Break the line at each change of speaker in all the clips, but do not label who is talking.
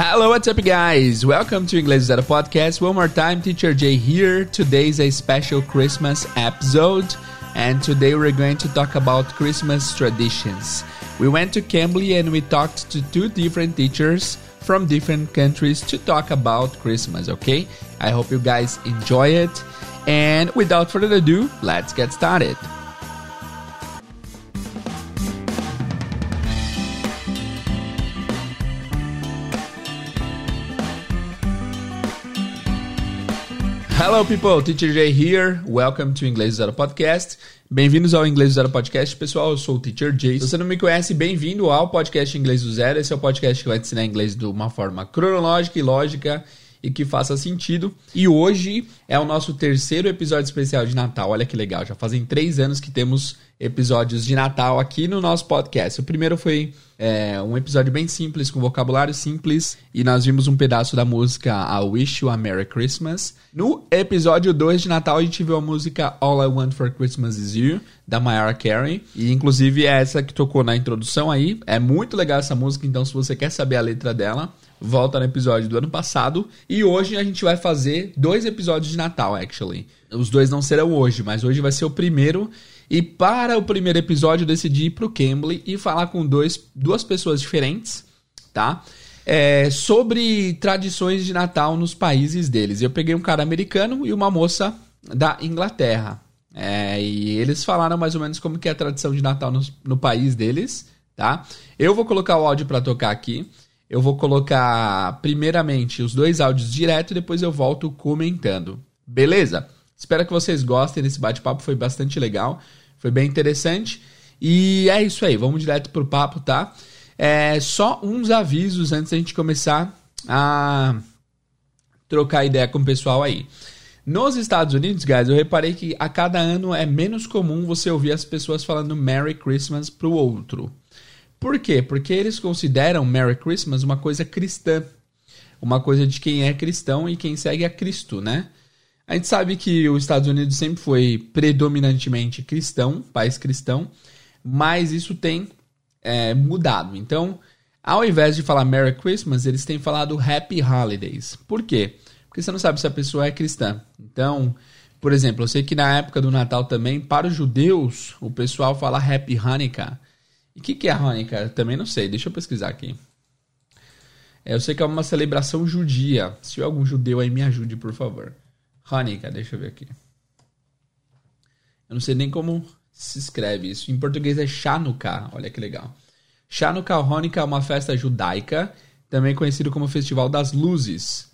Hello, what's up, guys? Welcome to English Zero Podcast. One more time, Teacher Jay here. Today is a special Christmas episode, and today we're going to talk about Christmas traditions. We went to Cambly and we talked to two different teachers from different countries to talk about Christmas, okay? I hope you guys enjoy it. And without further ado, let's get started. Hello people, Teacher Jay here. Welcome to Inglês Zero Podcast. Bem-vindos ao Inglês Zero Podcast. Pessoal, eu sou o Teacher Jay. Se você não me conhece, bem-vindo ao podcast Inglês do Zero. Esse é o podcast que vai te ensinar inglês de uma forma cronológica e lógica e que faça sentido. E hoje é o nosso terceiro episódio especial de Natal. Olha que legal, já fazem três anos que temos episódios de Natal aqui no nosso podcast. O primeiro foi é, um episódio bem simples, com vocabulário simples, e nós vimos um pedaço da música I Wish You a Merry Christmas. No episódio 2 de Natal, a gente viu a música All I Want for Christmas Is You, da Mariah Carey, e inclusive é essa que tocou na introdução aí. É muito legal essa música, então se você quer saber a letra dela, volta no episódio do ano passado. E hoje a gente vai fazer dois episódios de Natal, actually. Os dois não serão hoje, mas hoje vai ser o primeiro. E para o primeiro episódio eu decidi ir pro Cambly e falar com dois, duas pessoas diferentes, tá? É, sobre tradições de Natal nos países deles. Eu peguei um cara americano e uma moça da Inglaterra. É, e eles falaram mais ou menos como que é a tradição de Natal no, no país deles, tá? Eu vou colocar o áudio para tocar aqui. Eu vou colocar primeiramente os dois áudios direto e depois eu volto comentando. Beleza? Espero que vocês gostem desse bate-papo, foi bastante legal, foi bem interessante. E é isso aí, vamos direto pro papo, tá? É, só uns avisos antes da gente começar a trocar ideia com o pessoal aí. Nos Estados Unidos, guys, eu reparei que a cada ano é menos comum você ouvir as pessoas falando Merry Christmas pro outro. Por quê? Porque eles consideram Merry Christmas uma coisa cristã. Uma coisa de quem é cristão e quem segue a Cristo, né? A gente sabe que os Estados Unidos sempre foi predominantemente cristão, país cristão, mas isso tem é, mudado. Então, ao invés de falar Merry Christmas, eles têm falado Happy Holidays. Por quê? Porque você não sabe se a pessoa é cristã. Então, por exemplo, eu sei que na época do Natal também, para os judeus, o pessoal fala Happy Hanukkah. E o que, que é Hanukkah? Também não sei, deixa eu pesquisar aqui. É, eu sei que é uma celebração judia. Se tiver algum judeu aí, me ajude, por favor. Hanukkah, deixa eu ver aqui. Eu não sei nem como se escreve isso. Em português é Chanukah, olha que legal. Chanukah Hanukkah é uma festa judaica, também conhecido como Festival das Luzes.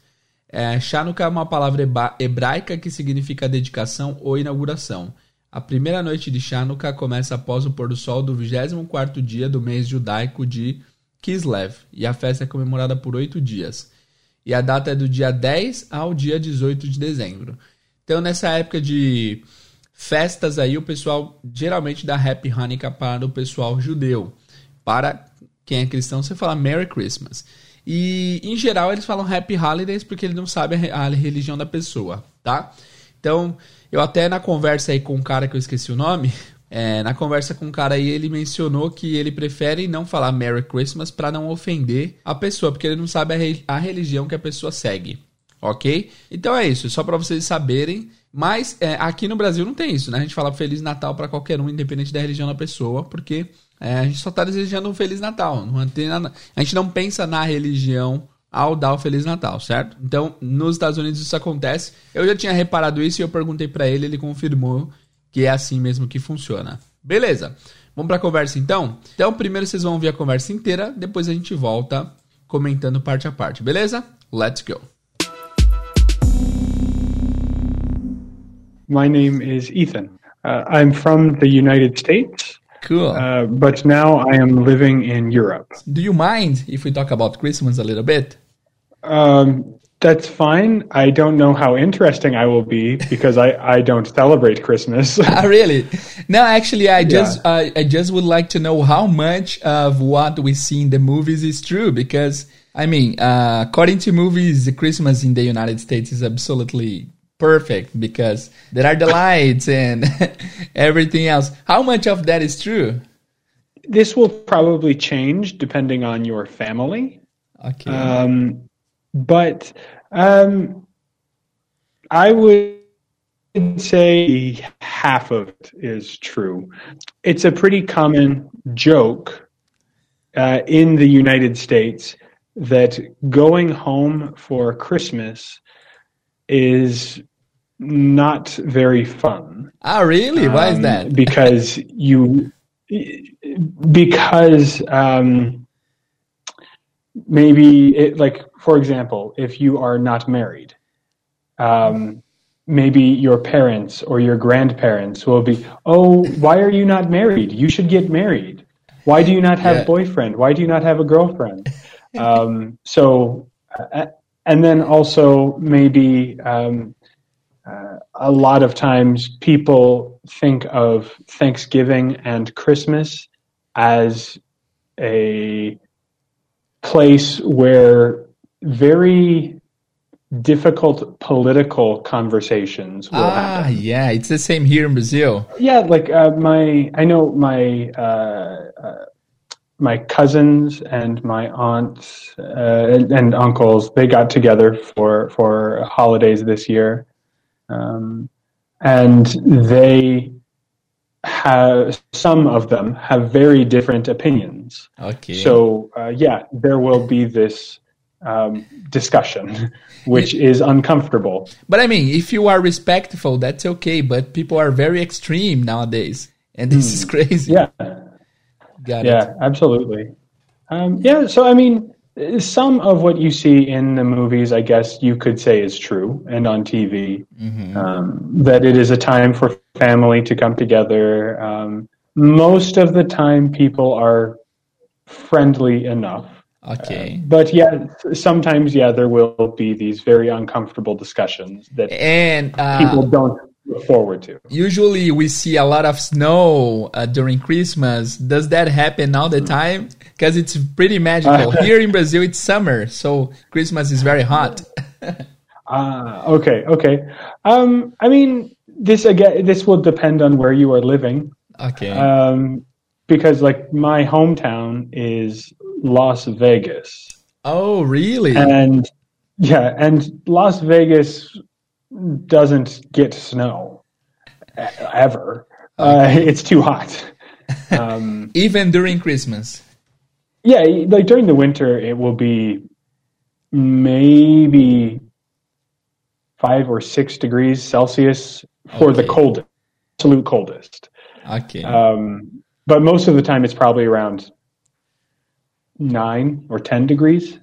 É, Chanukah é uma palavra hebraica que significa dedicação ou inauguração. A primeira noite de Chanukah começa após o pôr do sol do 24º dia do mês judaico de Kislev, e a festa é comemorada por oito dias. E a data é do dia 10 ao dia 18 de dezembro. Então, nessa época de festas aí, o pessoal geralmente dá Happy Hanukkah para o pessoal judeu. Para quem é cristão, você fala Merry Christmas. E, em geral, eles falam Happy Holidays porque eles não sabem a religião da pessoa, tá? Então, eu até na conversa aí com um cara que eu esqueci o nome, é, na conversa com um cara aí, ele mencionou que ele prefere não falar Merry Christmas para não ofender a pessoa, porque ele não sabe a, re a, religião que a pessoa segue, ok? Então é isso, só para vocês saberem. Mas é, aqui no Brasil não tem isso, né? A gente fala Feliz Natal para qualquer um, independente da religião da pessoa, porque é, a gente só tá desejando um Feliz Natal. Não tem nada, a gente não pensa na religião ao dar o Feliz Natal, certo? Então, nos Estados Unidos isso acontece. Eu já tinha reparado isso e eu perguntei para ele, ele confirmou que é assim mesmo que funciona. Beleza. Vamos para a conversa então? Então, primeiro vocês vão ouvir a conversa inteira, depois a gente volta comentando parte a parte, beleza? Let's go.
My name is Ethan. Uh, I'm from the United States.
Cool.
Uh, but now I am living in Europe.
Do you mind if we talk about Christmas a little bit?
Um, that's fine. I don't know how interesting I will be because I, I don't celebrate Christmas.
ah, really? No, actually, I just yeah. I, I just would like to know how much of what we see in the movies is true because I mean, uh, according to movies, the Christmas in the United States is absolutely perfect because there are the lights and everything else. How much of that is true?
This will probably change depending on your family.
Okay.
Um, but um, I would say half of it is true. It's a pretty common joke uh, in the United States that going home for Christmas is not very fun.
ah, really? Why is
Um,
that?
Because you, because um, maybe it, like for example, if you are not married, um, maybe your parents or your grandparents will be, oh, why are you not married? You should get married. Why do you not have
Yeah.
a boyfriend? Why do you not have a girlfriend? um, so, uh, and then also maybe um, uh, a lot of times people think of Thanksgiving and Christmas as a place where very difficult political conversations will
Ah,
happen.
yeah, it's the same here in Brazil.
Yeah, like uh, my, I know my uh, uh, my cousins and my aunts uh, and, and uncles. They got together for for holidays this year, um, and they have some of them have very different opinions.
Okay.
So uh, yeah, there will be this um, discussion, which is uncomfortable.
But I mean, if you are respectful, that's okay. But people are very extreme nowadays, and this is crazy.
Yeah.
Got it.
Yeah, absolutely. Um, yeah, so I mean, some of what you see in the movies, I guess you could say is true, and on TV, um, that it is a time for family to come together. Um, most of the time, people are friendly enough.
Okay.
But yeah, sometimes, yeah, there will be these very uncomfortable discussions that
And uh,
people don't look forward to.
usually we see a lot of snow uh, during Christmas. Does that happen all the time? Because it's pretty magical. Here in Brazil, it's summer, so Christmas is very hot.
Ah, okay, okay. Um, I mean, this again, this will depend on where you are living.
Okay.
Um, because like my hometown is Las Vegas,
oh, really?
and yeah, and Las Vegas doesn't get snow ever. Uh, it's too hot. Um,
Even during Christmas.
yeah, like during the winter, it will be maybe five or six degrees Celsius for the coldest, absolute coldest.
Okay.
Um, but most of the time, it's probably around nine or ten degrees.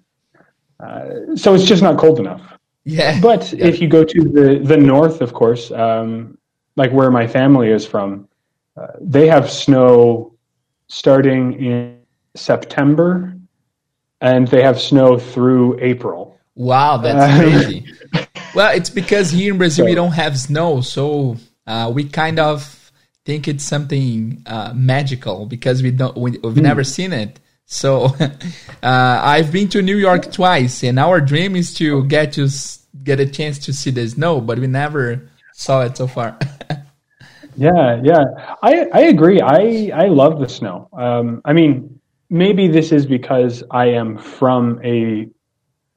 Uh, so it's just not cold enough.
yeah.
But if you go to the the north, of course, um, like where my family is from, uh, they have snow starting in September, and they have snow through April.
Wow, that's
Uh,
crazy. well, it's because here in Brazil we don't have snow, so uh, we kind of think it's something uh, magical because we don't we, we've never seen it. So uh, I've been to New York twice, and our dream is to get to get a chance to see the snow, but we never saw it so far.
Yeah, yeah, I I agree. I I love the snow. Um, I mean, maybe this is because I am from a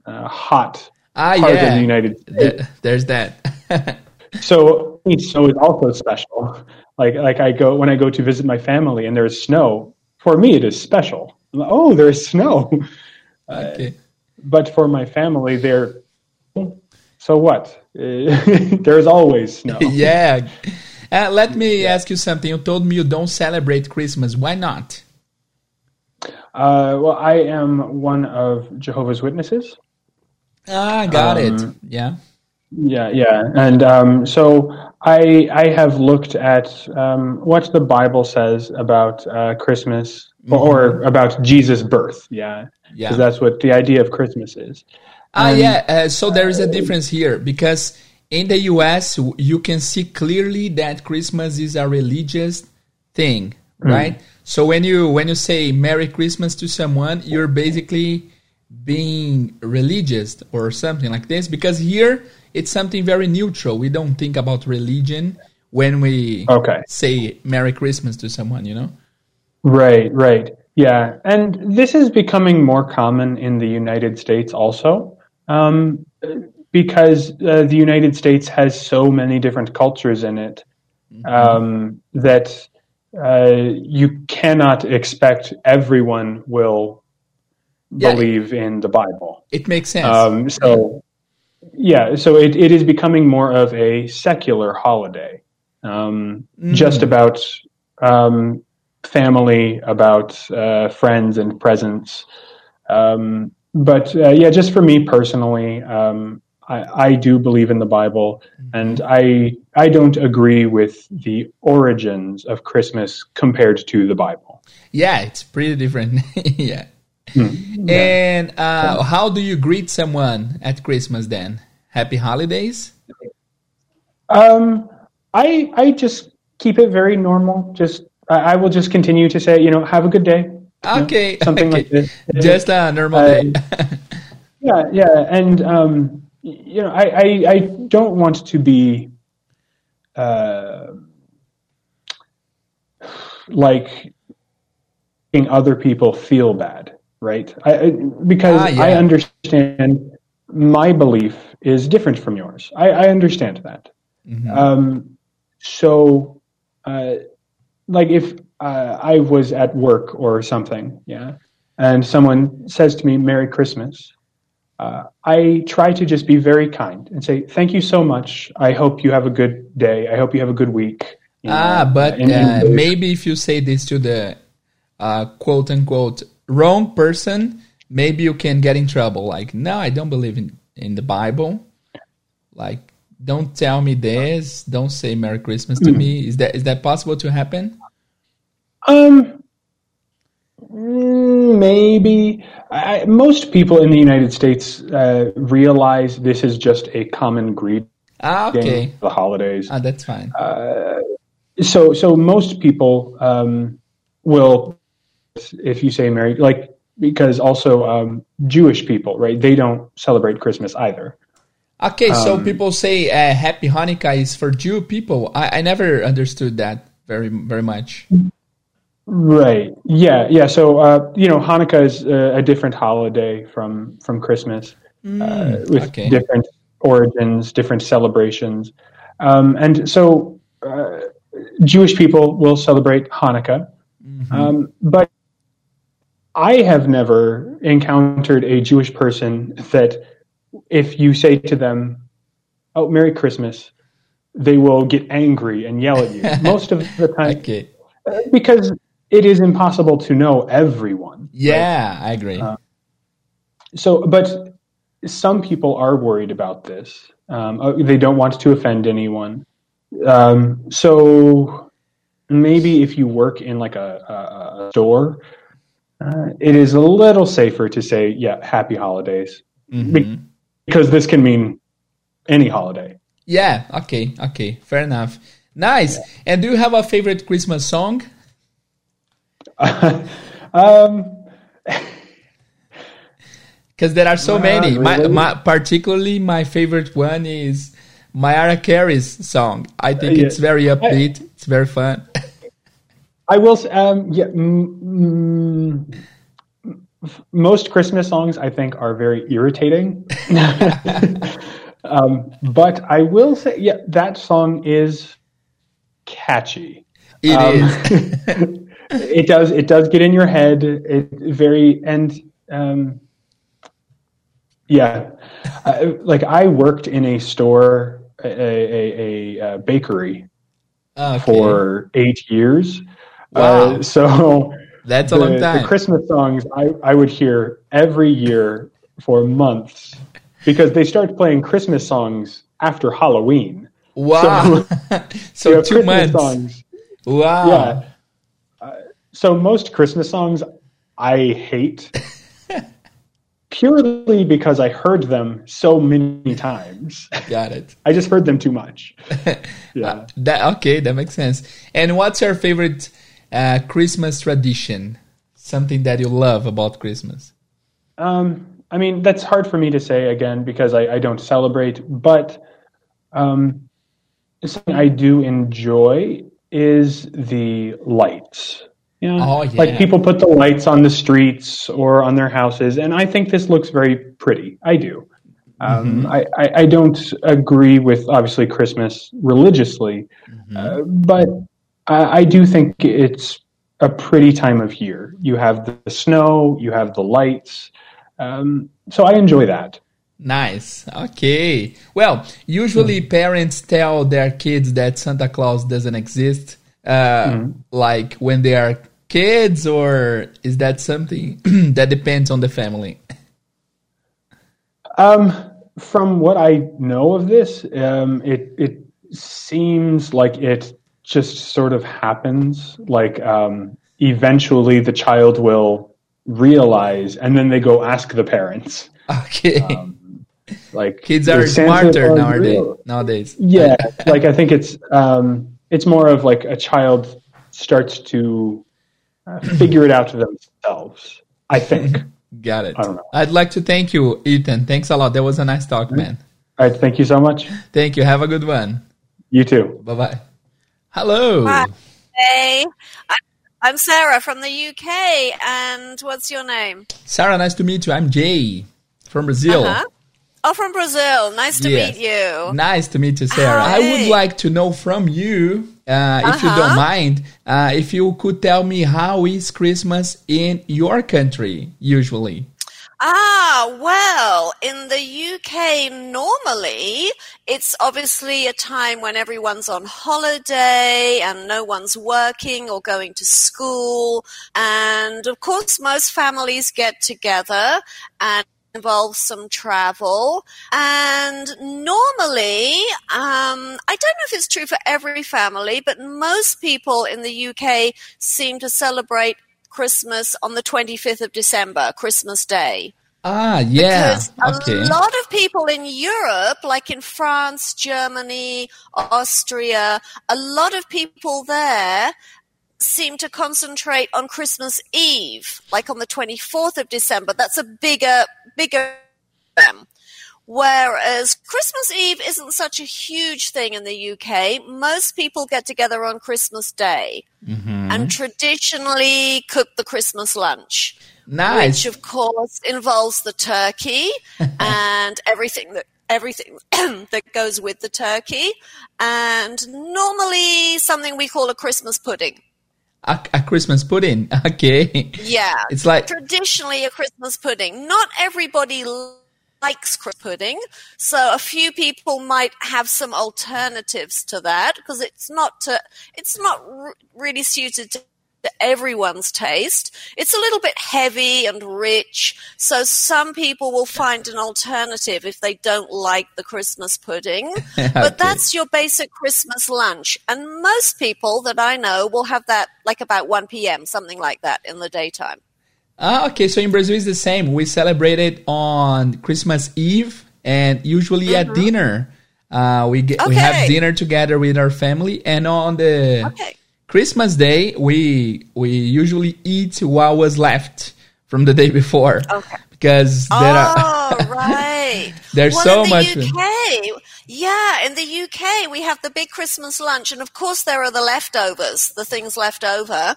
uh, hot
ah,
part of the United States.
Th- there's that.
So snow is also special. Like like I go when I go to visit my family and there's snow. For me, it is special. Like, oh, there's snow.
okay.
But for my family, they're so what? there's always snow.
yeah. Uh, let me ask you something. You told me you don't celebrate Christmas. Why not?
Uh, well, I am one of Jehovah's Witnesses.
Ah, got it.
Um,
Yeah.
Yeah, yeah, and um, so I I have looked at um, what the Bible says about uh, Christmas or about Jesus' birth. Yeah,
Yeah.
because that's what the idea of Christmas is.
Ah, yeah. Uh, so there is a difference here because in the US, you can see clearly that Christmas is a religious thing, right? So when you when you say Merry Christmas to someone, you're basically being religious or something like this. Because here it's something very neutral. We don't think about religion when we
Okay.
say Merry Christmas to someone. You know?
Right, right. Yeah, and this is becoming more common in the United States also, um, because uh, the United States has so many different cultures in it um, that uh, you cannot expect everyone will
Yeah.
believe in the Bible.
It makes sense.
Um, so, yeah, so it, it is becoming more of a secular holiday, um, just about um, family, about uh, friends and presents. Um, but uh, yeah, just for me personally, um, I, I do believe in the Bible, and I I don't agree with the origins of Christmas compared to the Bible.
yeah, it's pretty different. yeah.
Hmm.
And uh, how do you greet someone at Christmas then? Happy holidays?
Um, I I just keep it very normal. Just I, I will just continue to say, you know, have a good day. you know,
Okay.
something
okay.
like this.
Just a normal
Uh,
day.
Yeah, yeah, and um, you know, I, I I don't want to be uh, like making other people feel bad, right? I, because
Ah, yeah.
I understand my belief is different from yours. I, I understand that.
Mhm.
Um, so, uh, like if uh, I was at work or something, yeah, and someone says to me "Merry Christmas," uh, I try to just be very kind and say, "Thank you so much. I hope you have a good day. I hope you have a good week." you
Ah,
know,
but uh, maybe if you say this to the uh, quote unquote wrong person, maybe you can get in trouble. Like, no, I don't believe in, in the Bible. Like, don't tell me this. Don't say Merry Christmas to me. Is that is that possible to happen?
Um, mm, maybe I, most people in the United States uh, realize this is just a common greeting
Ah, okay.
the holidays.
Ah, that's fine.
so so most people um, will if you say Merry like because also um, Jewish people right they don't celebrate Christmas either.
Okay, so
um,
people say uh, Happy Hanukkah is for Jew people. I, I never understood that very very much.
Right. Yeah. Yeah. So uh, you know Hanukkah is a, a different holiday from from Christmas uh, with
okay.
different origins, different celebrations, um, and so uh, Jewish people will celebrate Hanukkah, um, but I have never encountered a Jewish person that if you say to them, "Oh, Merry Christmas," they will get angry and yell at you. Most of the time,
Okay.
because it is impossible to know everyone.
Yeah, I agree.
So, but some people are worried about this. Um, uh, they don't want to offend anyone. Um, so maybe if you work in like a, a, a store, uh, it is a little safer to say, "Yeah, happy holidays,"
Mhm.
because this can mean any holiday.
Yeah, okay, okay, fair enough. Nice. And do you have a favorite Christmas song?
um,
Because there are so many. My,
really.
my, particularly, my favorite one is Mariah Carey's song. I think
Yeah.
it's very upbeat. It's very fun.
I will. Um, yeah, mm, mm, most Christmas songs I think are very irritating. um, but I will say, yeah, that song is catchy.
It
Um,
is.
it does. It does get in your head. It very and um, yeah, I, like I worked in a store, a, a, a, a bakery
Okay.
for eight years.
Wow.
Uh, so
That's a
the,
long
the. Christmas songs I, I would hear every year for months because they start playing Christmas songs after Halloween.
wow. So,
have
two
Christmas
months.
songs.
Wow.
Yeah. Uh, so most Christmas songs I hate purely because I heard them so many times.
Got it.
I just heard them too much. Yeah.
That okay, that makes sense. And what's your favorite uh, Christmas tradition? Something that you love about Christmas?
Um, I mean, that's hard for me to say again because I, I don't celebrate, but um, something I do enjoy is the lights Yeah.
Oh, yeah.
Like people put the lights on the streets or on their houses, and I think this looks very pretty. I do. Um, I, I, I don't agree with obviously Christmas religiously, uh, but I, I do think it's a pretty time of year. You have the, snow, you have the lights, um, so I enjoy that.
Nice. Okay. Well, usually parents tell their kids that Santa Claus doesn't exist, uh, like when they are kids, or is that something that depends on the family?
Um, from what I know of this, um, it it seems like it just sort of happens. Like um, eventually, the child will realize, and then they go ask the parents.
Okay.
Like
kids are
"Is Santa
smarter
Claus
nowadays.
real?"
Nowadays.
Yeah, like I think it's um, it's more of like a child starts to uh, figure it out to themselves. I think.
Got it.
I don't know.
I'd like to thank you, Ethan. Thanks a lot. That was a nice talk, man.
All right, thank you so much.
Thank you. Have a good one.
You too.
Bye bye. Hello.
Hi. Hey, I'm Sarah from the UK, and what's your name?
Sarah, nice to meet you. I'm Jay from Brazil.
Uh-huh. Oh, from Brazil. Nice to
Yes.
meet you.
Nice to meet you, Sarah. I would like to know from you, uh, if you don't
Uh-huh.
mind, uh, if you could tell me how is Christmas in your country usually?
Ah, well, in the UK, normally it's obviously a time when everyone's on holiday and no one's working or going to school. And of course, most families get together and involves some travel. And normally, um, I don't know if it's true for every family, but most people in the UK seem to celebrate Christmas on the 25th of December, Christmas Day.
Ah, yeah.
Because
Okay.
a lot of people in Europe, like in France, Germany, Austria, a lot of people there seem to concentrate on Christmas Eve, like on the 24th of December. That's a bigger, bigger them. Whereas Christmas Eve isn't such a huge thing in the UK. Most people get together on Christmas Day
Mm-hmm.
and traditionally cook the Christmas lunch
Nice.
which of course involves the turkey and everything that everything that goes with the turkey and normally something we call a christmas pudding
A, a Christmas pudding. Okay.
yeah
It's like
traditionally a christmas pudding not everybody likes Christmas pudding so a few people might have some alternatives to that because it's not to, it's not r- really suited to everyone's taste. It's a little bit heavy and rich, so some people will find an alternative if they don't like the Christmas pudding.
Okay.
But that's your basic Christmas lunch. And most people that I know will have that like about 1 p.m., something like that in the daytime.
Ah, okay. So in Brazil it's the same. We celebrate it on Christmas Eve and usually at dinner. Uh, we get we have
Mm-hmm.
Dinner together with our family, and on the
Okay.
Christmas Day we we usually eat what was left from the day before.
Okay.
Because there are
Oh, right.
There's
well,
so
in the
much-
UK, yeah, in the UK, we have the big Christmas lunch, and of course, there are the leftovers, the things left over.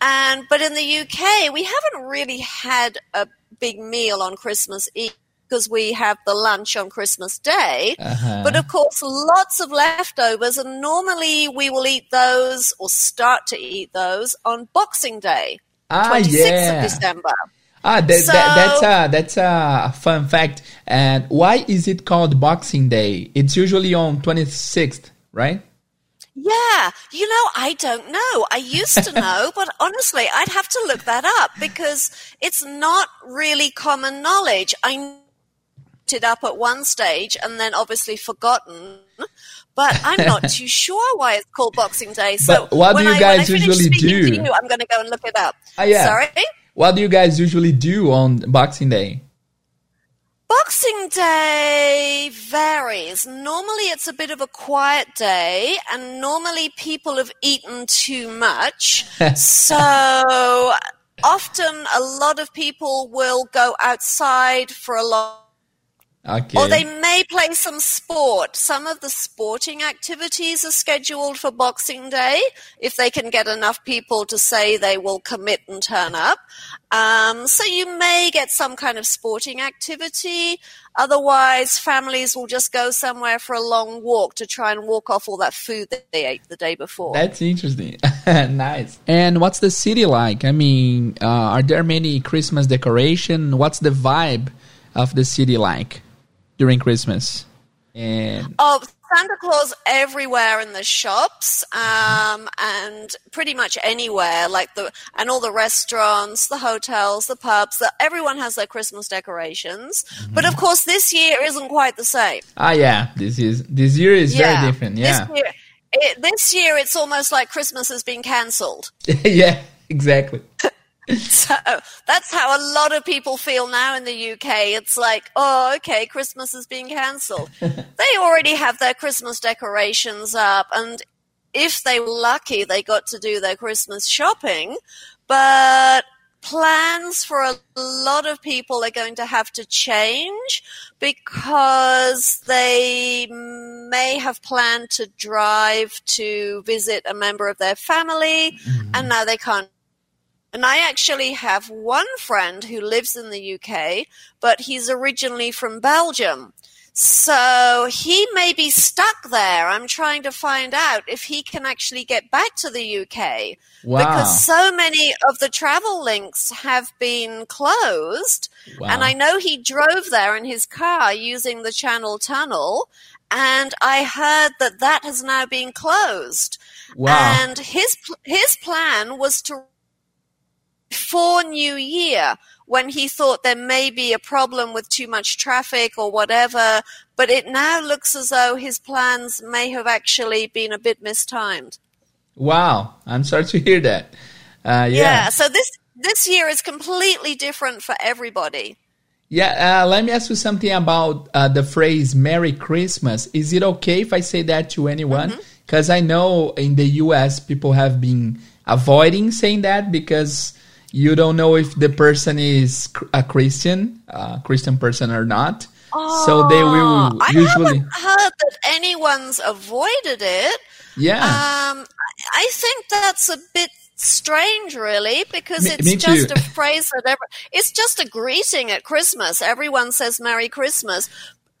And but in the UK, we haven't really had a big meal on Christmas Eve because we have the lunch on Christmas Day.
Uh-huh.
But of course, lots of leftovers, and normally we will eat those or start to eat those on Boxing Day,
ah
26th
yeah
of December.
ah that, that, that's a that's a fun fact. And why is it called Boxing Day? It's usually on twenty sixth, right?
Yeah, you know, I don't know. I used to know, but honestly, I'd have to look that up because it's not really common knowledge. I looked it up at one stage and then obviously forgotten. But I'm not too sure why it's called Boxing Day. So
But what do you
I,
guys
when I finish
usually do?
To you, I'm going to go and look it up.
Ah, yeah.
Sorry.
What do you guys usually do on Boxing Day?
Boxing Day varies. Normally it's a bit of a quiet day and normally people have eaten too much. so often a lot of people will go outside for a long
Okay.
Or they may play some sport. Some of the sporting activities are scheduled for Boxing Day if they can get enough people to say they will commit and turn up. Um, so you may get some kind of sporting activity. Otherwise, families will just go somewhere for a long walk to try and walk off all that food that they ate the day before.
That's interesting. nice. And what's the city like? I mean, uh, are there many Christmas decoration? What's the vibe of the city like during Christmas? And
Oh, Santa Claus everywhere in the shops, um, and pretty much anywhere, like the and all the restaurants, the hotels, the pubs. The, everyone has their Christmas decorations, but of course, this year isn't quite the same.
ah, yeah, this is this year is very different. Yeah,
This year, it, this year, it's almost like Christmas has been cancelled.
yeah, exactly.
So that's how a lot of people feel now in the UK. It's like, oh, okay, Christmas is being cancelled. they already have their Christmas decorations up, and if they were lucky, they got to do their Christmas shopping. But plans for a lot of people are going to have to change because they may have planned to drive to visit a member of their family, and mm-hmm. now they can't and I actually have one friend who lives in the UK, but he's originally from Belgium. So he may be stuck there. I'm trying to find out if he can actually get back to the UK.
Wow.
Because so many of the travel links have been closed.
Wow.
And I know he drove there in his car using the Channel Tunnel. And I heard that that has now been closed.
Wow.
And his his plan was to before New Year when he thought there may be a problem with too much traffic or whatever, but it now looks as though his plans may have actually been a bit mistimed.
Wow, I'm sorry to hear that. Uh, yeah.
Yeah, so this this year is completely different for everybody.
Yeah, uh, let me ask you something about uh, the phrase "Merry Christmas." Is it okay if I say that to anyone?
Mm-hmm.
Because I know in the U.S. people have been avoiding saying that because you don't know if the person is a Christian, a Christian person or not. so they will
Oh, I
usually,
haven't heard that anyone's avoided it.
yeah,
Um, I think that's a bit strange, really, because
Me-
it's
me
just a phrase that ever, it's just a greeting at Christmas. Everyone says Merry Christmas.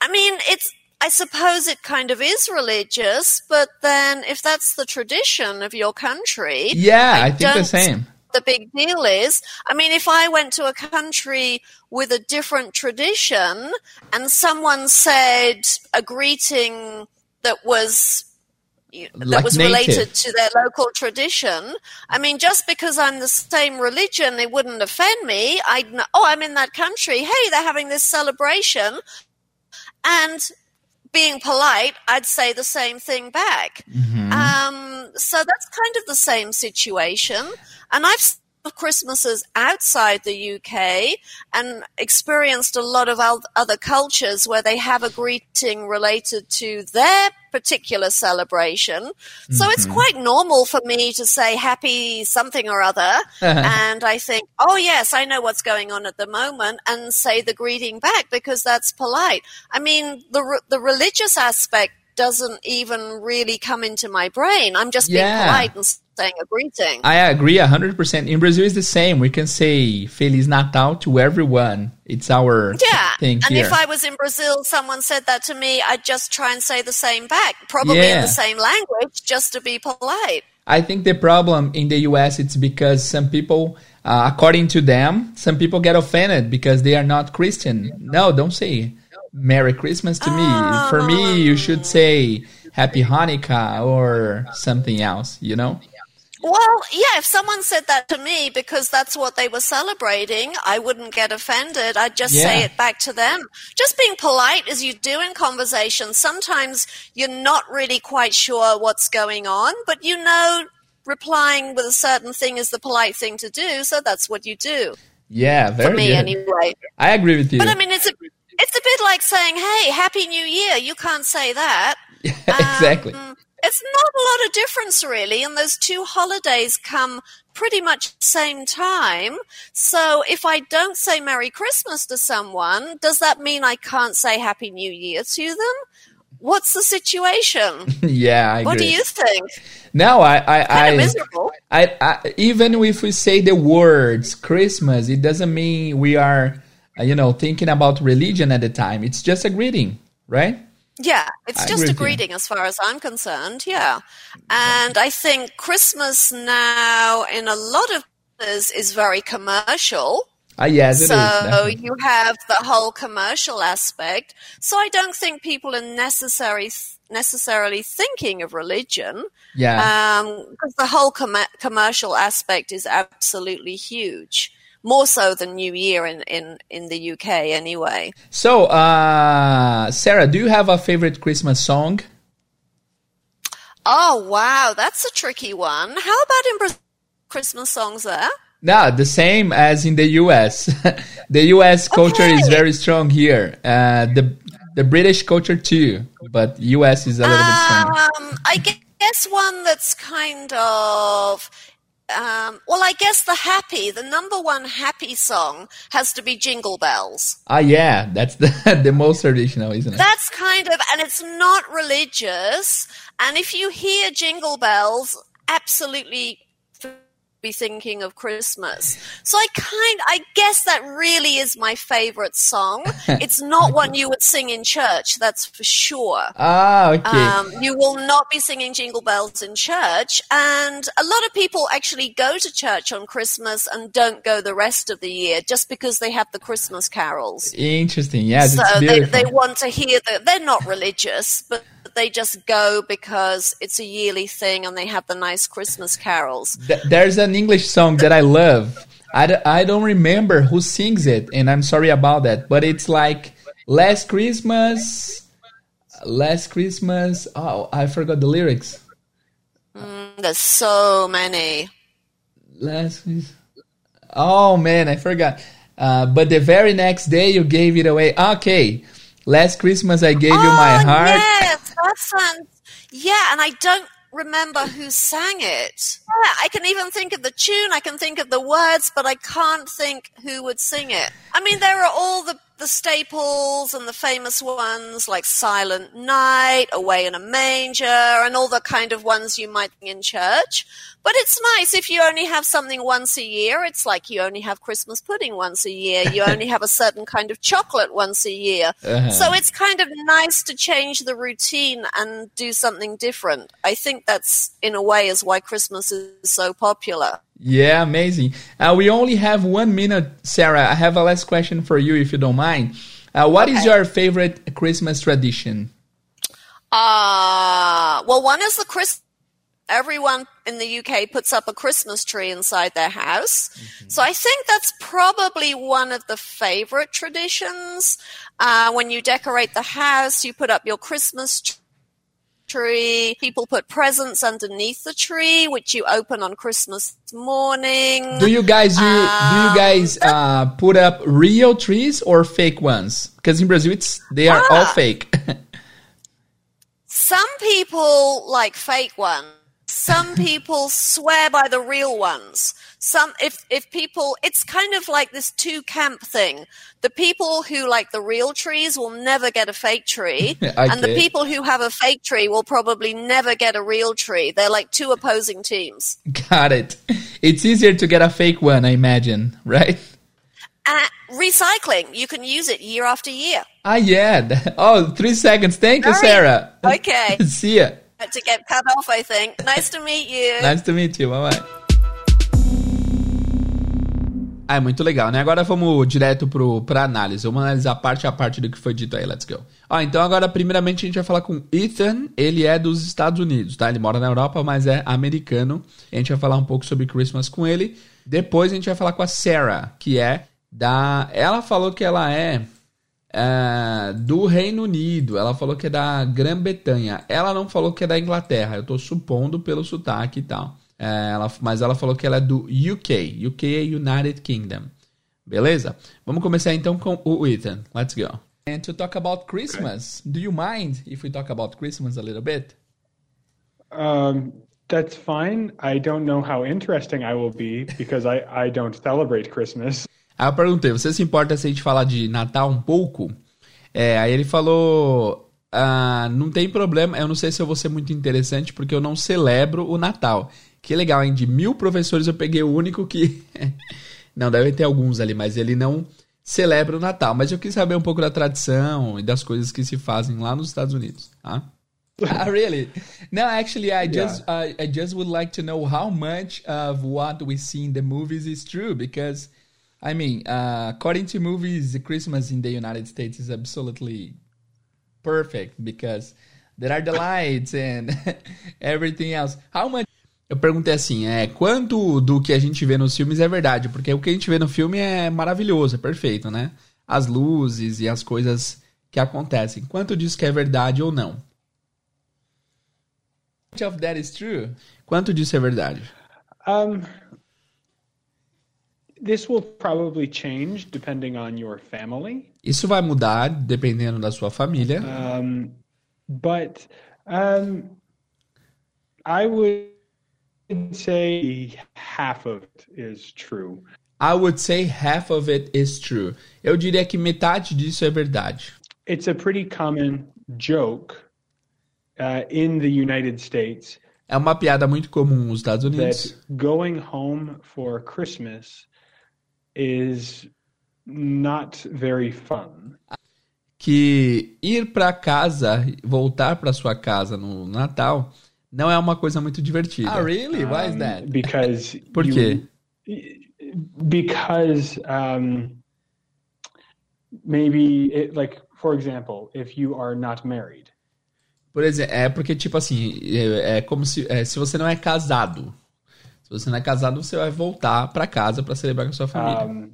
I mean, it's, I suppose it kind of is religious, but then if that's the tradition of your country,
yeah, I, think the same.
The big deal is. I mean, if I went to a country with a different tradition and someone said a greeting that was that
Like
was
native.
related to their local tradition. I mean, just because I'm the same religion, it wouldn't offend me. I'd know, oh, I'm in that country. Hey, they're having this celebration. And being polite, I'd say the same thing back.
Mm-hmm.
Um, so that's kind of the same situation. And I've seen Christmases outside the UK and experienced a lot of other cultures where they have a greeting related to their particular celebration. So it's mm-hmm. quite normal for me to say happy something or other. and I think, oh, yes, I know what's going on at the moment and say the greeting back because that's polite. I mean, the, re- the religious aspect doesn't even really come into my brain. I'm just being polite and saying a greeting.
I agree hundred percent. In Brazil, it's the same. We can say Feliz Natal to everyone. It's our
Yeah.
thing
And
here.
if I was in Brazil, someone said that to me, I'd just try and say the same back, probably in the same language, just to be polite.
I think the problem in the US it's because some people, uh, according to them, some people get offended because they are not Christian. No, don't say Merry Christmas to me. For me, you should say Happy Hanukkah or something else. You know?
Well, yeah, if someone said that to me because that's what they were celebrating, I wouldn't get offended. I'd just say it back to them. Just being polite as you do in conversation. Sometimes you're not really quite sure what's going on, but you know replying with a certain thing is the polite thing to do, so that's what you do.
Yeah, very
For me,
good.
anyway.
I agree with you.
But I mean, it's a it's a bit like saying, "Hey, Happy New Year." You can't say that.
exactly.
Um, it's not a lot of difference really, and those two holidays come pretty much same time. So if I don't say Merry Christmas to someone, does that mean I can't say Happy New Year to them? What's the situation?
yeah, I
what
agree.
do you think?
No, I, I,
Kind
I,
miserable.
I, I, even if we say the words Christmas, it doesn't mean we are, you know, thinking about religion at the time. It's just a greeting, right?
Yeah, it's
I
just a
with you.
greeting as far as I'm concerned. Yeah. And I think Christmas now in a lot of places is very commercial.
Ah, yes, it is.
so you have the whole commercial aspect. So I don't think people are necessary necessarily thinking of religion
yeah.
because the whole com- commercial aspect is absolutely huge. More so than New Year in, in, in the UK, anyway.
so, uh, Sarah, do you have a favorite Christmas song?
Oh, wow, that's a tricky one. How about in Brazil? Christmas songs there?
No, the same as in the US. the US culture is very strong here. Uh, the the British culture too, but US is a little bit stronger.
Um, I guess one that's kind of. Um, well, I guess the happy, the number one happy song has to be Jingle Bells.
Ah, yeah, that's the the most traditional, isn't it?
That's kind of, and it's not religious. And if you hear Jingle Bells, absolutely be thinking of Christmas. So I kind, I guess that really is my favorite song. It's not one you would sing in church, that's for sure.
ah, okay.
Um, you will not be singing Jingle Bells in church, and a lot of people actually go to church on Christmas and don't go the rest of the year just because they have the Christmas carols.
Interesting. yeah.
so they, they want to hear the. They're not religious, but they just go because it's a yearly thing, and they have the nice Christmas carols.
There's an English song that I love. I, d- I don't remember who sings it, and I'm sorry about that. But it's like Last Christmas, Last Christmas. Oh, I forgot the lyrics.
There's so many.
Last. Christ- Oh man, I forgot. Uh, but the very next day you gave it away. Okay, last Christmas I gave you my
Oh,
heart.
Yes, that sounds. Yeah, and I don't remember who sang it. Yeah, I can even think of the tune, I can think of the words, but I can't think who would sing it. I mean, there are all the, the staples and the famous ones like Silent Night, Away in a Manger, and all the kind of ones you might sing in church. But it's nice if you only have something once a year. It's like you only have Christmas pudding once a year. You only have a certain kind of chocolate once a year.
Uh-huh.
So it's kind of nice to change the routine and do something different. I think that's, in a way, is why Christmas is so popular.
Yeah, amazing. Uh, we only have one minute, Sarah. I have a last question for you, if you don't mind. Uh, what is
Okay.
your favorite Christmas tradition?
Ah, well, one is the Chris. Everyone in the UK puts up a Christmas tree inside their house. So I think that's probably one of the favorite traditions. Uh, when you decorate the house, you put up your Christmas tr- tree. People put presents underneath the tree, which you open on Christmas morning.
Do you guys you, do you
Um,
guys uh, put up real trees or fake ones? Because in Brazil, it's they are all
Ah.
fake.
Some people like fake ones. Some people swear by the real ones. Some, if, if people, it's kind of like this two camp thing. The people who like the real trees will never get a fake tree. And the people who have a fake tree will probably never get a real tree. They're like two opposing teams.
Got it. It's easier to get a fake one, I imagine, right?
Uh, recycling, you can use it year after year.
Ah, yeah. Oh, three seconds. Thank you. Sarah.
Okay.
See ya.
To get cut off, I think. Nice to meet you.
Nice to meet you. Bye bye. Ah, é muito legal, né? Agora vamos direto pro, pra análise. Vamos analisar parte a parte do que foi dito aí. Let's go. Ó, então agora, primeiramente, a gente vai falar com Ethan. Ele é dos Estados Unidos, tá? Ele mora na Europa, mas é americano. A gente vai falar um pouco sobre Christmas com ele. Depois a gente vai falar com a Sarah, que é da. Ela falou que ela é. é, do Reino Unido, ela falou que é da Grã-Bretanha. Ela não falou que é da Inglaterra, eu tô supondo pelo sotaque e tal. É, ela, mas ela falou que ela é do UK. UK é United Kingdom. Beleza? Vamos começar então com o Ethan. Let's go. And to talk about Christmas, do you mind if we talk about Christmas a little bit?
Um, that's fine. I don't know how interesting I will be because I, I don't celebrate Christmas.
Aí eu perguntei, você se importa se a gente falar de Natal um pouco? É, aí ele falou, ah, não tem problema, eu não sei se eu vou ser muito interessante porque eu não celebro o Natal. Que legal, hein? De mil professores eu peguei o único que... não, deve ter alguns ali, mas ele não celebra o Natal. Mas eu quis saber um pouco da tradição e das coisas que se fazem lá nos Estados Unidos, tá? ah, really? No, actually, I just yeah. I, I just would like to know how much of what we see in the movies is true because, I mean, uh, according to movies, the Christmas in the United States is absolutely perfect because there are the lights and everything else. How much? Eu perguntei assim, é quanto do que a gente vê nos filmes é verdade? Porque o que a gente vê no filme é maravilhoso, é perfeito, né? As luzes e as coisas que acontecem. Quanto disso que é verdade ou não? much of that is true? Quanto disso é verdade?
Um, this will probably change depending on your family.
Isso vai mudar dependendo da sua família.
Um, but um, I would say half of it is true.
I would say half of it is true. Eu diria que metade disso é verdade.
It's a pretty common joke uh, in the United States.
É uma piada muito comum nos Estados Unidos.
That going home for Christmas is not very fun.
Que ir para casa, voltar para sua casa no Natal, não é uma coisa muito divertida.
Ah, really? Why is that? Because
Por quê?
because um, maybe it, like for example, if you are not married
por exemplo, é porque, tipo assim, é, é como se. É, se você não é casado. Se você não é casado, você vai voltar para casa para celebrar com a sua família. Um,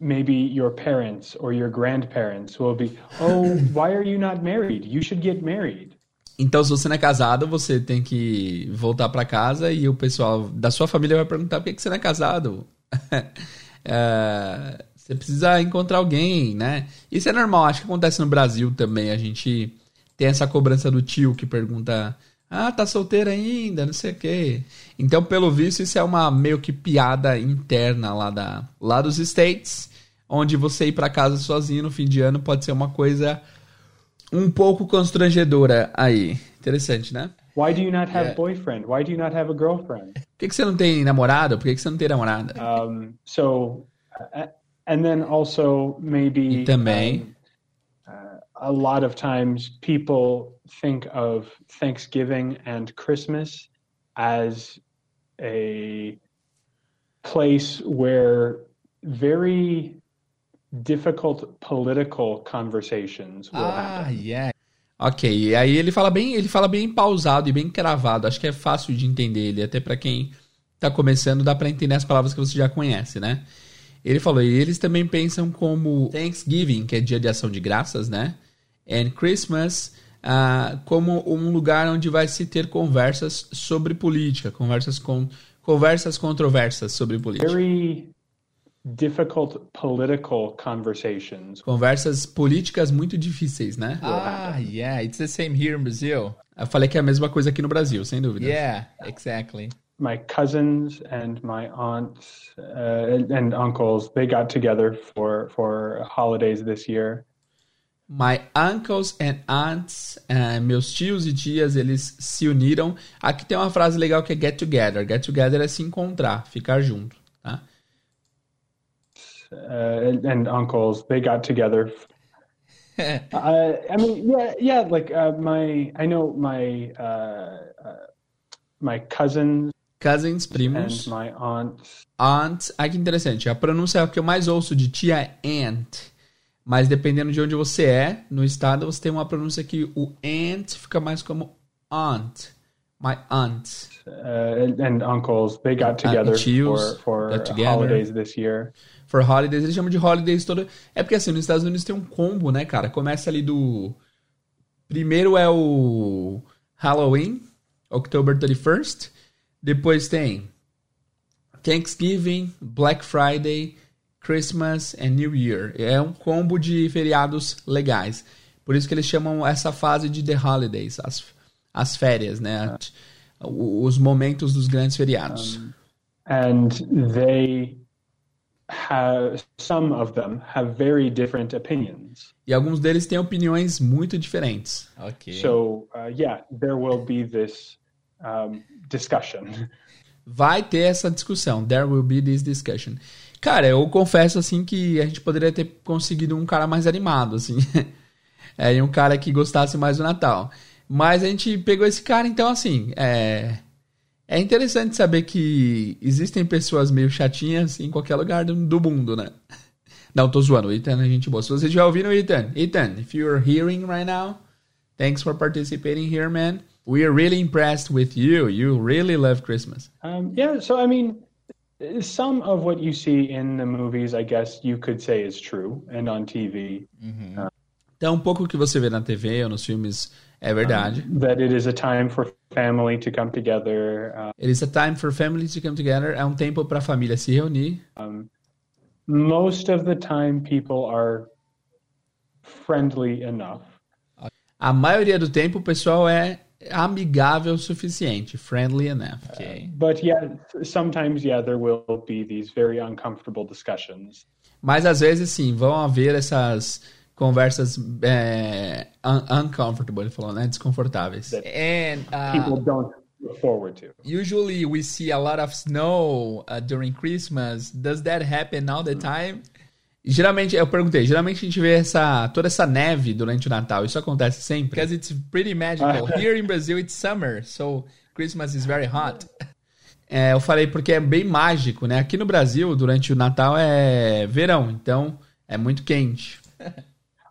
maybe your parents or your grandparents will be, oh, why are you not married? You should get married.
Então, se você não é casado, você tem que voltar para casa e o pessoal da sua família vai perguntar por que, você não é casado. é, você precisa encontrar alguém, né? Isso é normal, acho que acontece no Brasil também. A gente tem essa cobrança do tio que pergunta: Ah, tá solteira ainda, não sei o quê. Então, pelo visto, isso é uma meio que piada interna lá, da, lá dos States, onde você ir para casa sozinho no fim de ano pode ser uma coisa um pouco constrangedora aí. Interessante, né?
Why do you not have yeah. boyfriend? Why do you not have a girlfriend? Por
que, que você não tem namorado? Por que, que você não tem namorada?
Um, so, uh, and then also maybe.
E também. Um,
a lot of times people think of Thanksgiving and Christmas as a place where very difficult political conversations will
ah,
happen.
Yeah. Ok, e aí ele fala bem, ele fala bem pausado e bem cravado. Acho que é fácil de entender ele, até para quem tá começando dá para entender as palavras que você já conhece, né? Ele falou, e eles também pensam como Thanksgiving, que é dia de ação de graças, né? and Christmas uh, como um lugar onde vai se ter conversas sobre política, conversas com conversas controversas sobre política.
Very difficult political conversations.
Conversas políticas muito difíceis, né?
Ah, yeah, it's the same here in Brazil.
Eu falei que é a mesma coisa aqui no Brasil, sem dúvida.
Yeah, exactly.
My cousins and my aunts uh, and uncles, they got together for for holidays this year.
My uncles and aunts, uh, meus tios e tias, eles se uniram. Aqui tem uma frase legal que é get together. Get together é se encontrar, ficar junto?
Uh, and, uncles, they got together. uh, I mean, yeah, yeah. Like uh, my, I know my uh, uh, my cousins.
Cousins, primos.
And my aunts.
Aunts. Ah, que interessante. A pronúncia que eu mais ouço de tia é aunt. Mas dependendo de onde você é, no estado, você tem uma pronúncia que o aunt fica mais como aunt. My aunt.
Uh, and uncles, they got together tios, for, for together. holidays this year.
For holidays, eles chamam de holidays todo. É porque assim, nos Estados Unidos tem um combo, né, cara? Começa ali do. Primeiro é o Halloween, October 31st. Depois tem Thanksgiving, Black Friday, Christmas and New Year. É um combo de feriados legais. Por isso que eles chamam essa fase de The Holidays, as, as férias, né? o- os momentos dos grandes feriados.
and they have some of them have very different opinions.
E alguns deles têm opiniões muito diferentes.
Ok.
So uh, yeah, there will be this um, discussion.
Vai ter essa discussão. There will be this discussion. Cara, eu confesso assim que a gente poderia ter conseguido um cara mais animado, assim. é, e um cara que gostasse mais do Natal. Mas a gente pegou esse cara, então assim, é. É interessante saber que existem pessoas meio chatinhas em qualquer lugar do, do mundo, né? Não, tô zoando. O Ethan é gente boa. Se você estiver ouvindo, Ethan, Ethan, if you're hearing right now, thanks for participating here, man. We are really impressed with you. You really love Christmas.
Um, yeah, so I mean, some of what you see in the movies, I guess you could say is true, and on TV,
Então, um pouco que você vê na TV ou nos filmes é verdade.
that it is a time for family to come together. Uh,
It is a time for families to come together. É um tempo para a família se reunir.
most of the time, people are friendly enough.
A maioria do tempo o pessoal é amigável o suficiente. Friendly enough.
Ok.
But yeah, sometimes, yeah, there will be these very uncomfortable discussions.
Mas às vezes, sim, vão haver essas conversas é, un- uncomfortable, ele falou, né? Desconfortáveis.
And uh,
People don't look forward to.
usually we see a lot of snow uh, during Christmas. Does that happen all the time?
Geralmente, eu perguntei, geralmente a gente vê essa, toda essa neve durante o Natal. Isso acontece sempre?
Because it's pretty magical. Here in Brazil, it's summer, so Christmas is very hot.
É, eu falei porque é bem mágico, né? Aqui no Brasil, durante o Natal é verão, então é muito quente.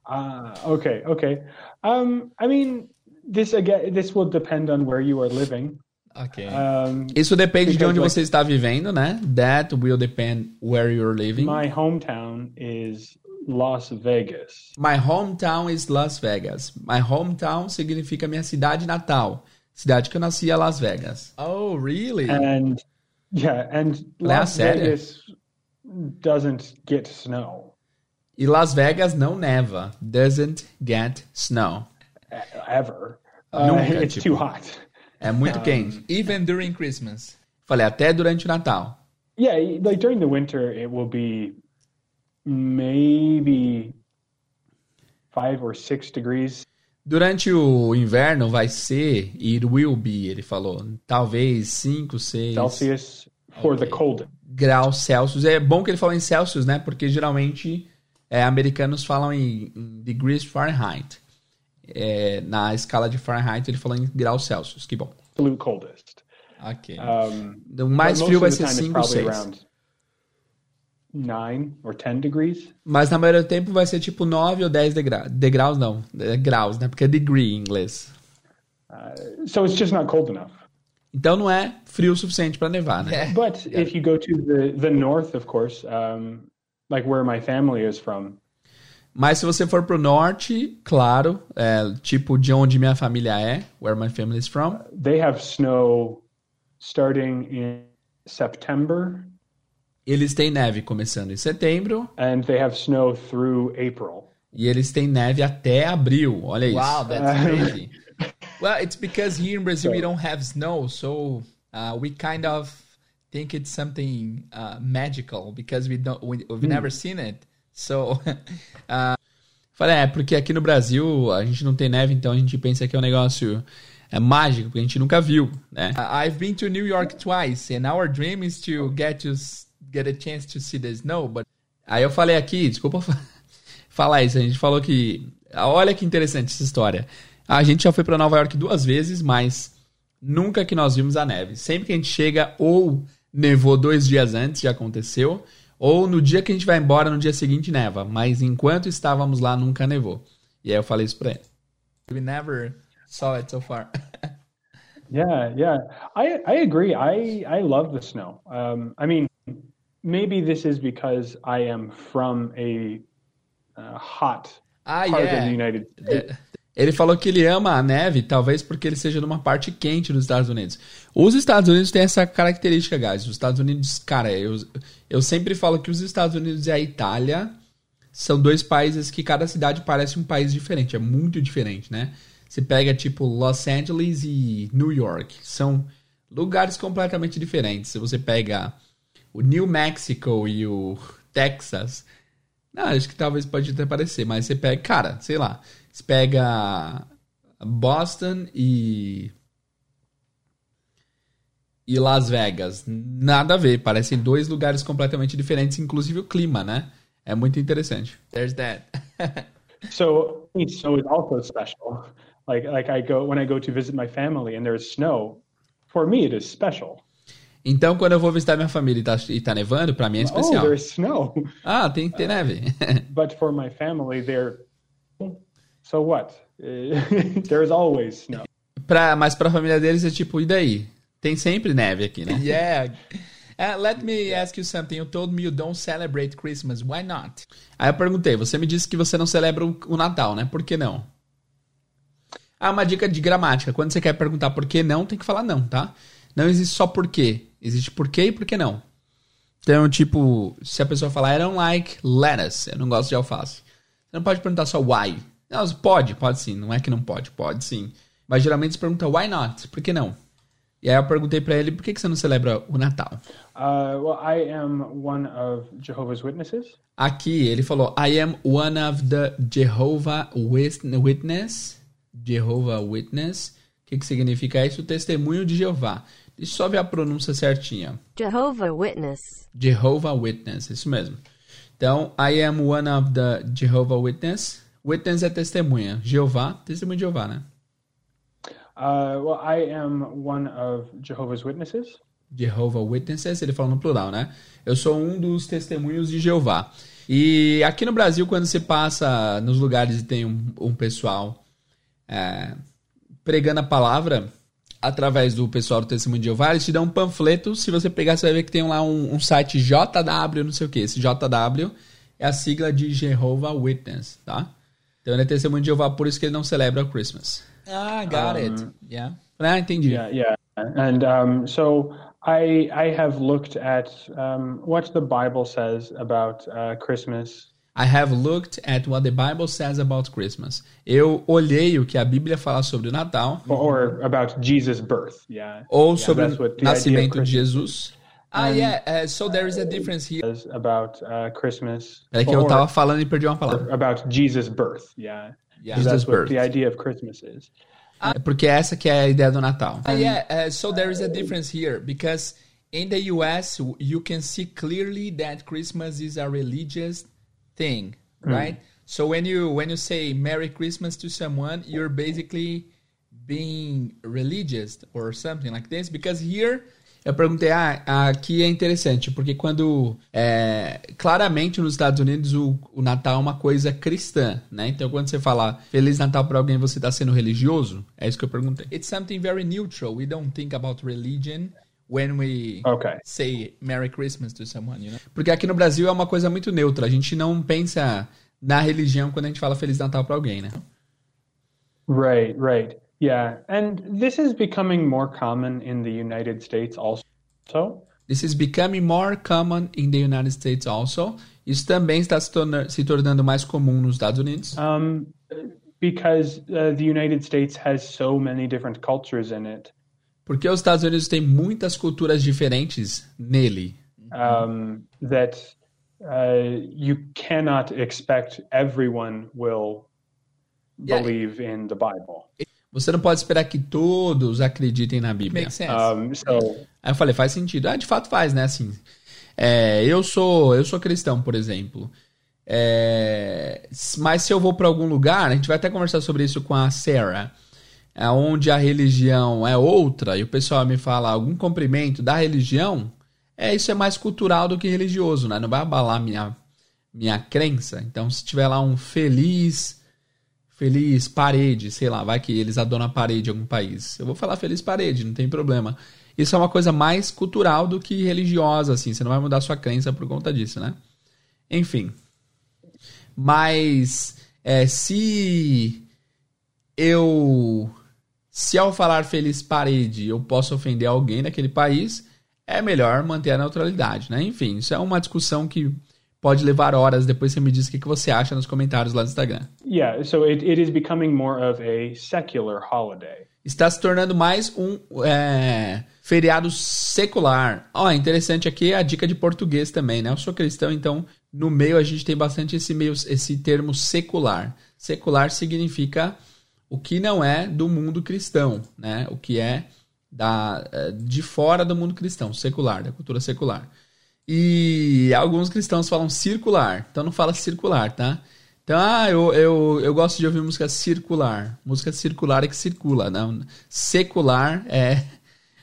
Ah, okay, okay. Um, I mean, this again, this will depend on where you are living.
Ok.
Um,
Isso depende de onde
like-
você está vivendo, né? That will depend where you're living.
my hometown is Las Vegas.
My hometown is Las Vegas. My hometown significa minha cidade natal. Cidade que eu nasci é Las Vegas.
oh, really?
And yeah, and Las? Vegas doesn't get snow
E Las Vegas não neva. Doesn't get snow.
ever. Uh,
Nunca,
it's
tipo.
too hot.
É muito quente.
Even during Christmas.
Falei, até durante o Natal.
Yeah, like during the winter, it will be maybe five or six degrees.
Durante o inverno vai ser, it will be, ele falou, talvez 5, 6
Celsius for the coldest.
graus Celsius. É bom que ele falou em Celsius, né? Porque geralmente é, americanos falam em, em degrees Fahrenheit. É, na escala de Fahrenheit ele falou em graus Celsius. Que bom.
absolute coldest.
Ok.
Um,
O mais frio vai
most of
ser
the time
5,
it's probably
6.
around nine or ten degrees.
Mas na maioria do tempo vai ser tipo 9 ou 10 degraus. Degraus não, é graus, né? Porque é degree em inglês.
So it's just not cold enough.
Então não é frio o suficiente para nevar, né?
But if you go to the, the north, of course, um, like where my family is from,
Mas se você for pro norte, claro, é, tipo de onde minha família é, where my family is from,
they have snow starting in September
eles têm neve começando em setembro
and they have snow through April.
e eles têm neve até abril. Olha isso.
Wow, that's crazy. well, it's because here in Brazil we don't have snow, so uh, we kind of think it's something uh, magical because we don't we, we've never seen it. So
Falei, é, porque aqui no Brasil a gente não tem neve, então a gente pensa que é um negócio é mágico, porque a gente nunca viu, né?
I- I've been to New York twice, and our dream is to get to get a chance to see the snow. But
Aí eu falei aqui, desculpa fa- falar isso, a gente falou que. Olha que interessante essa história. A gente já foi para Nova York duas vezes, mas nunca que nós vimos a neve. Sempre que a gente chega, ou nevou dois dias antes, já aconteceu, ou no dia que a gente vai embora, no dia seguinte neva. Mas enquanto estávamos lá, nunca nevou. E aí eu falei isso pra ele.
we never saw it so far.
Yeah, yeah. I I agree. I I love the snow. Um, I mean, maybe this is because I am from a uh, hot
ah,
part of the
yeah.
United States.
Ele falou que ele ama a neve, talvez porque ele seja numa parte quente dos Estados Unidos. Os Estados Unidos têm essa característica, guys. Os Estados Unidos, cara, eu, eu sempre falo que os Estados Unidos e a Itália são dois países que cada cidade parece um país diferente. É muito diferente, né? Você pega, tipo, Los Angeles e New York. São lugares completamente diferentes. Se você pega o New Mexico e o Texas, não, acho que talvez pode até parecer, mas você pega, cara, sei lá, você pega Boston e e Las Vegas, nada a ver, parecem dois lugares completamente diferentes, inclusive o clima, né? É muito interessante.
There's that.
so, so it's also special. Like, like I go when I go to visit my family and there's snow. For me, it is special.
Então, quando eu vou visitar minha família e tá, e tá nevando, para mim é especial.
Oh, there's snow.
Ah, tem que ter neve.
but for my family, they're so what? there's always snow.
Pra, mas pra família deles é tipo, e daí? Tem sempre neve aqui, né?
Yeah. Uh, let me ask you something. You told me you don't celebrate Christmas. Why not?
Aí eu perguntei, você me disse que você não celebra o Natal, né? Por que não? Ah, uma dica de gramática. Quando você quer perguntar por que não, tem que falar não, tá? Não existe só por quê. Existe por quê e por que não. Então, tipo, se a pessoa falar I don't like lettuce, eu não gosto de alface. Você não pode perguntar só why. Não, pode, pode sim. Não é que não pode, pode sim. Mas geralmente você pergunta why not? Por que não? E aí eu perguntei para ele por que, que você não celebra o Natal.
Uh, well, I am one of Jehovah's Witnesses.
Aqui ele falou I am one of the Jehovah Witness. Jehovah Witness. O que, que significa isso? Testemunho de Jeová. Deixa eu só ver a pronúncia certinha.
Jehovah Witness.
Jehovah Witness, isso mesmo. Então, I am one of the Jehovah Witness. Witness é testemunha. Jeová, testemunho de Jeová, né?
Uh, well, I am one of Jehovah's Witnesses.
Jehovah Witnesses, ele falou no plural, né? Eu sou um dos testemunhos de Jeová. E aqui no Brasil, quando você passa nos lugares e tem um, um pessoal é, pregando a palavra através do pessoal do Testemunho de Jeová, eles te dão um panfleto. Se você pegar, você vai ver que tem lá um, um site JW, não sei o que. Esse JW é a sigla de Jehovah Witness, tá? Então ele é Testemunho de Jeová, por isso que ele não celebra o Christmas.
Ah, got um, it. Yeah.
Ah, entendi.
Yeah, yeah. And um, so I I have looked at um, what the Bible says about uh, Christmas.
I have looked at what the Bible says about Christmas. Eu olhei o que a Bíblia fala sobre o Natal.
Or about Jesus' birth, yeah.
Ou yeah, sobre o nascimento de Jesus.
Ah, yeah. Uh, so there is a difference here.
About uh, Christmas.
É que eu tava falando e perdi uma palavra.
About Jesus' birth, yeah.
Yeah. Jesus' birth.
the idea of Christmas is.
É porque essa que é a ideia do Natal.
Uh, yeah, uh, so there is a difference here because in the US you can see clearly that Christmas is a religious thing, mm. right? So when you when you say Merry Christmas to someone, you're basically being religious or something like this because here
eu perguntei, ah, aqui é interessante, porque quando. É, claramente nos Estados Unidos o, o, Natal é uma coisa cristã, né? Então quando você fala Feliz Natal para alguém, você está sendo religioso? É isso que eu perguntei.
It's something very neutral. We don't think about religion when we okay. say Merry Christmas to someone, you know?
Porque aqui no Brasil é uma coisa muito neutra. A gente não pensa na religião quando a gente fala Feliz Natal para alguém, né?
Right, right. Yeah, and this is becoming more common in the United States also.
This is becoming more common in the United States also. Isso também está se, torna, se tornando mais comum nos Estados Unidos.
Um, because uh, the United States has so many different cultures in it.
Porque os Estados Unidos têm muitas culturas diferentes nele.
Um, that uh, you cannot expect everyone will believe in the Bible.
Você não pode esperar que todos acreditem na Bíblia.
Makes sense. Um,
so...
Aí eu falei, faz sentido. Ah, de fato faz, né? Assim, é, eu sou eu sou cristão, por exemplo. É, mas se eu vou para algum lugar, a gente vai até conversar sobre isso com a Sarah, é, onde a religião é outra e o pessoal me fala algum comprimento da religião, é isso é mais cultural do que religioso, né? Não vai abalar minha minha crença. Então, se tiver lá um feliz Feliz Parede, sei lá, vai que eles adoram a parede em algum país. Eu vou falar Feliz Parede, não tem problema. Isso é uma coisa mais cultural do que religiosa, assim. Você não vai mudar sua crença por conta disso, né? Enfim. Mas é, se eu. Se ao falar Feliz Parede eu posso ofender alguém daquele país, é melhor manter a neutralidade, né? Enfim, isso é uma discussão que pode levar horas. Depois você me diz o que, que você acha nos comentários lá no Instagram.
Yeah, so it, it is becoming more of a secular holiday.
Está se tornando mais um é, feriado secular. Ó, oh, interessante aqui a dica de português também, né? Eu sou cristão, então no meio a gente tem bastante esse, meio, esse termo secular. Secular significa o que não é do mundo cristão, né? O que é da, é, de fora do mundo cristão, secular, da cultura secular. E alguns cristãos falam circular, então não fala circular, tá? Então, ah, eu, eu, eu gosto de ouvir música circular. Música circular é que circula, não. Secular é.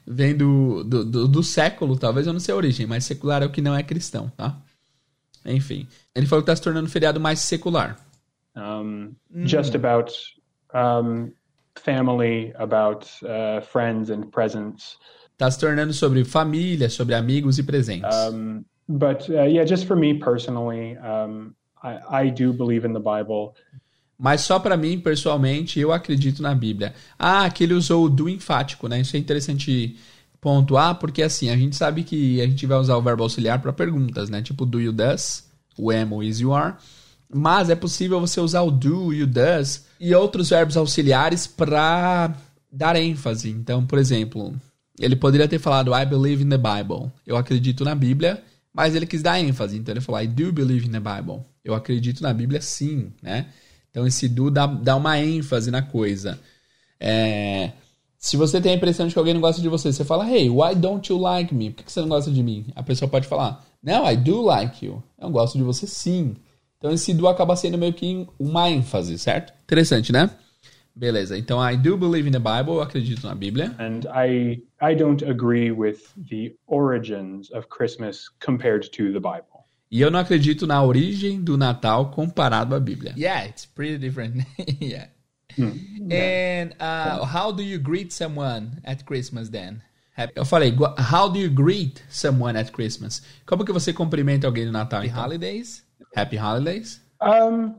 Vem do, do, do, do século, talvez eu não sei a origem, mas secular é o que não é cristão, tá? Enfim. Ele falou que está se tornando um feriado mais secular.
Um, hum. Just about um, family, about uh, friends and presents.
Está se tornando sobre família, sobre amigos e presentes.
Um, but uh, yeah, just for me personally, um, I, I do believe in the Bible.
Mas só para mim, pessoalmente, eu acredito na Bíblia. Ah, que ele usou o do enfático, né? Isso é interessante pontuar, porque assim, a gente sabe que a gente vai usar o verbo auxiliar para perguntas, né? Tipo do, you, does, o am, o is, you are. Mas é possível você usar o do, you, does e outros verbos auxiliares para dar ênfase. Então, por exemplo, ele poderia ter falado I believe in the Bible. Eu acredito na Bíblia, mas ele quis dar ênfase. Então ele falou I do believe in the Bible. Eu acredito na Bíblia sim, né? Então esse do dá, dá uma ênfase na coisa. É, se você tem a impressão de que alguém não gosta de você, você fala, hey, why don't you like me? Por que você não gosta de mim? A pessoa pode falar, no, I do like you. Eu gosto de você sim. Então esse do acaba sendo meio que uma ênfase, certo? Interessante, né? Beleza. Então I do believe in the Bible, eu acredito na Bíblia.
And I I don't agree with the origins of Christmas compared to the Bible.
E eu não acredito na origem do Natal comparado à Bíblia.
Yeah, it's pretty different. yeah. Hmm. And uh, how do you greet someone at Christmas then?
Eu falei, how do you greet someone at Christmas? Como que você cumprimenta alguém no Natal?
Happy então? holidays?
Happy holidays?
Um,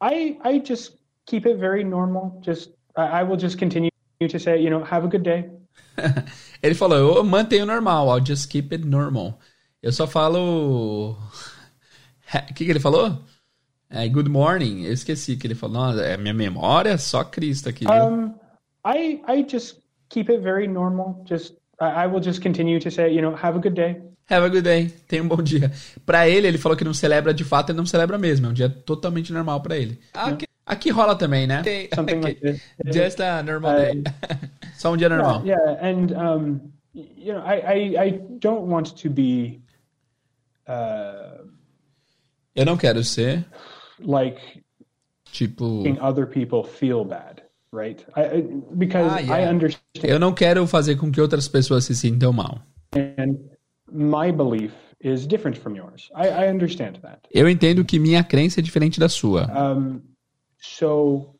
I I just keep it very normal. Just I, will just continue to say, you know, have a good day.
Ele falou, eu mantenho normal. I'll just keep it normal. Eu só falo. O que, que ele falou? É, good morning. Eu esqueci que ele falou. Nossa, é minha memória, só Cristo aqui. Viu?
Um, I I just keep it very normal. Just I, will just continue to say, you know, have a good day.
Have a good day. Tenha um bom dia. Para ele, ele falou que não celebra de fato, ele não celebra mesmo. É um dia totalmente normal para ele. Aqui, aqui, rola também, né?
Okay. Something like this.
Just a normal day.
Só um dia normal.
Yeah, yeah. and um, you know, I, I, I don't want to be. Uh,
Eu não quero ser.
Like.
Tipo.
Making other people feel bad, right? I, because ah, yeah. I understand.
Eu não quero fazer com que outras pessoas se sintam mal.
And my belief is different from yours. I, I understand that.
Eu entendo que minha crença é diferente da sua.
Um, so,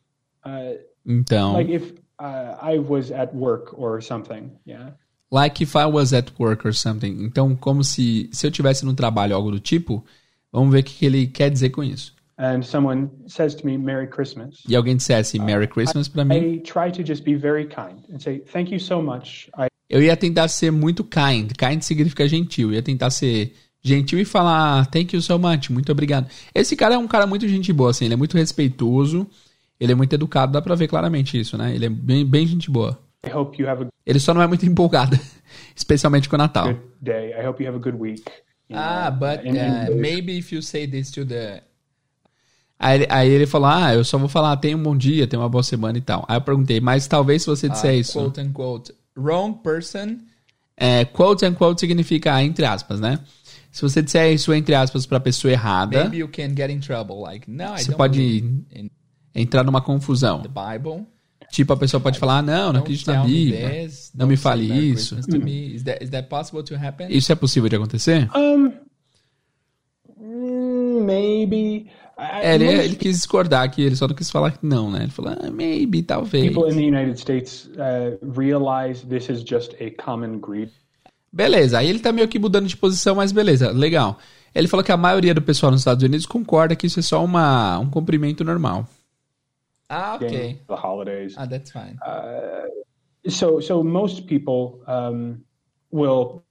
uh,
então,
like if uh, I was at work or something, yeah.
Like if I was at work or something. Então, como se se eu tivesse no trabalho algo do tipo, vamos ver o que ele quer dizer com isso.
And someone says to me, "Merry Christmas."
E alguém dissesse Merry Christmas para mim.
I try to just be very kind and say, "Thank you so much." I
eu ia tentar ser muito kind. Kind significa gentil. Eu ia tentar ser gentil e falar thank you so much, muito obrigado. Esse cara é um cara muito gente boa, assim. Ele é muito respeitoso, ele é muito educado, dá pra ver claramente isso, né? Ele é bem, bem gente boa. Ele só não é muito empolgado, especialmente com o Natal.
A.
Ah, but uh, maybe if you say this to the
Aí, aí, ele falou: Ah, eu só vou falar, tenha um bom dia, tenha uma boa semana e tal. Aí eu perguntei, mas talvez se você disser uh, isso.
Quote unquote wrong person.
É, quote unquote significa entre aspas, né? Se você disser isso entre aspas para pessoa errada,
Maybe you can get in trouble. Like, no,
você pode in, entrar numa confusão.
The Bible.
Tipo, a pessoa pode falar, ah, não, não acredito na Bíblia. Não me fale isso.
Is that, is that possible to happen?
Isso é possível de acontecer?
Um, maybe.
É, ele, ele, quis discordar que ele só não quis falar que não, né? Ele falou, ah, maybe, talvez.
People in the United States uh, realize this is just a common greed.
Beleza, aí ele tá meio que mudando de posição, mas beleza, legal. Ele falou que a maioria do pessoal nos Estados Unidos concorda que isso é só uma, um cumprimento normal.
Ah, ok.
The holidays.
Ah, that's fine.
Uh, so, so most people um, will,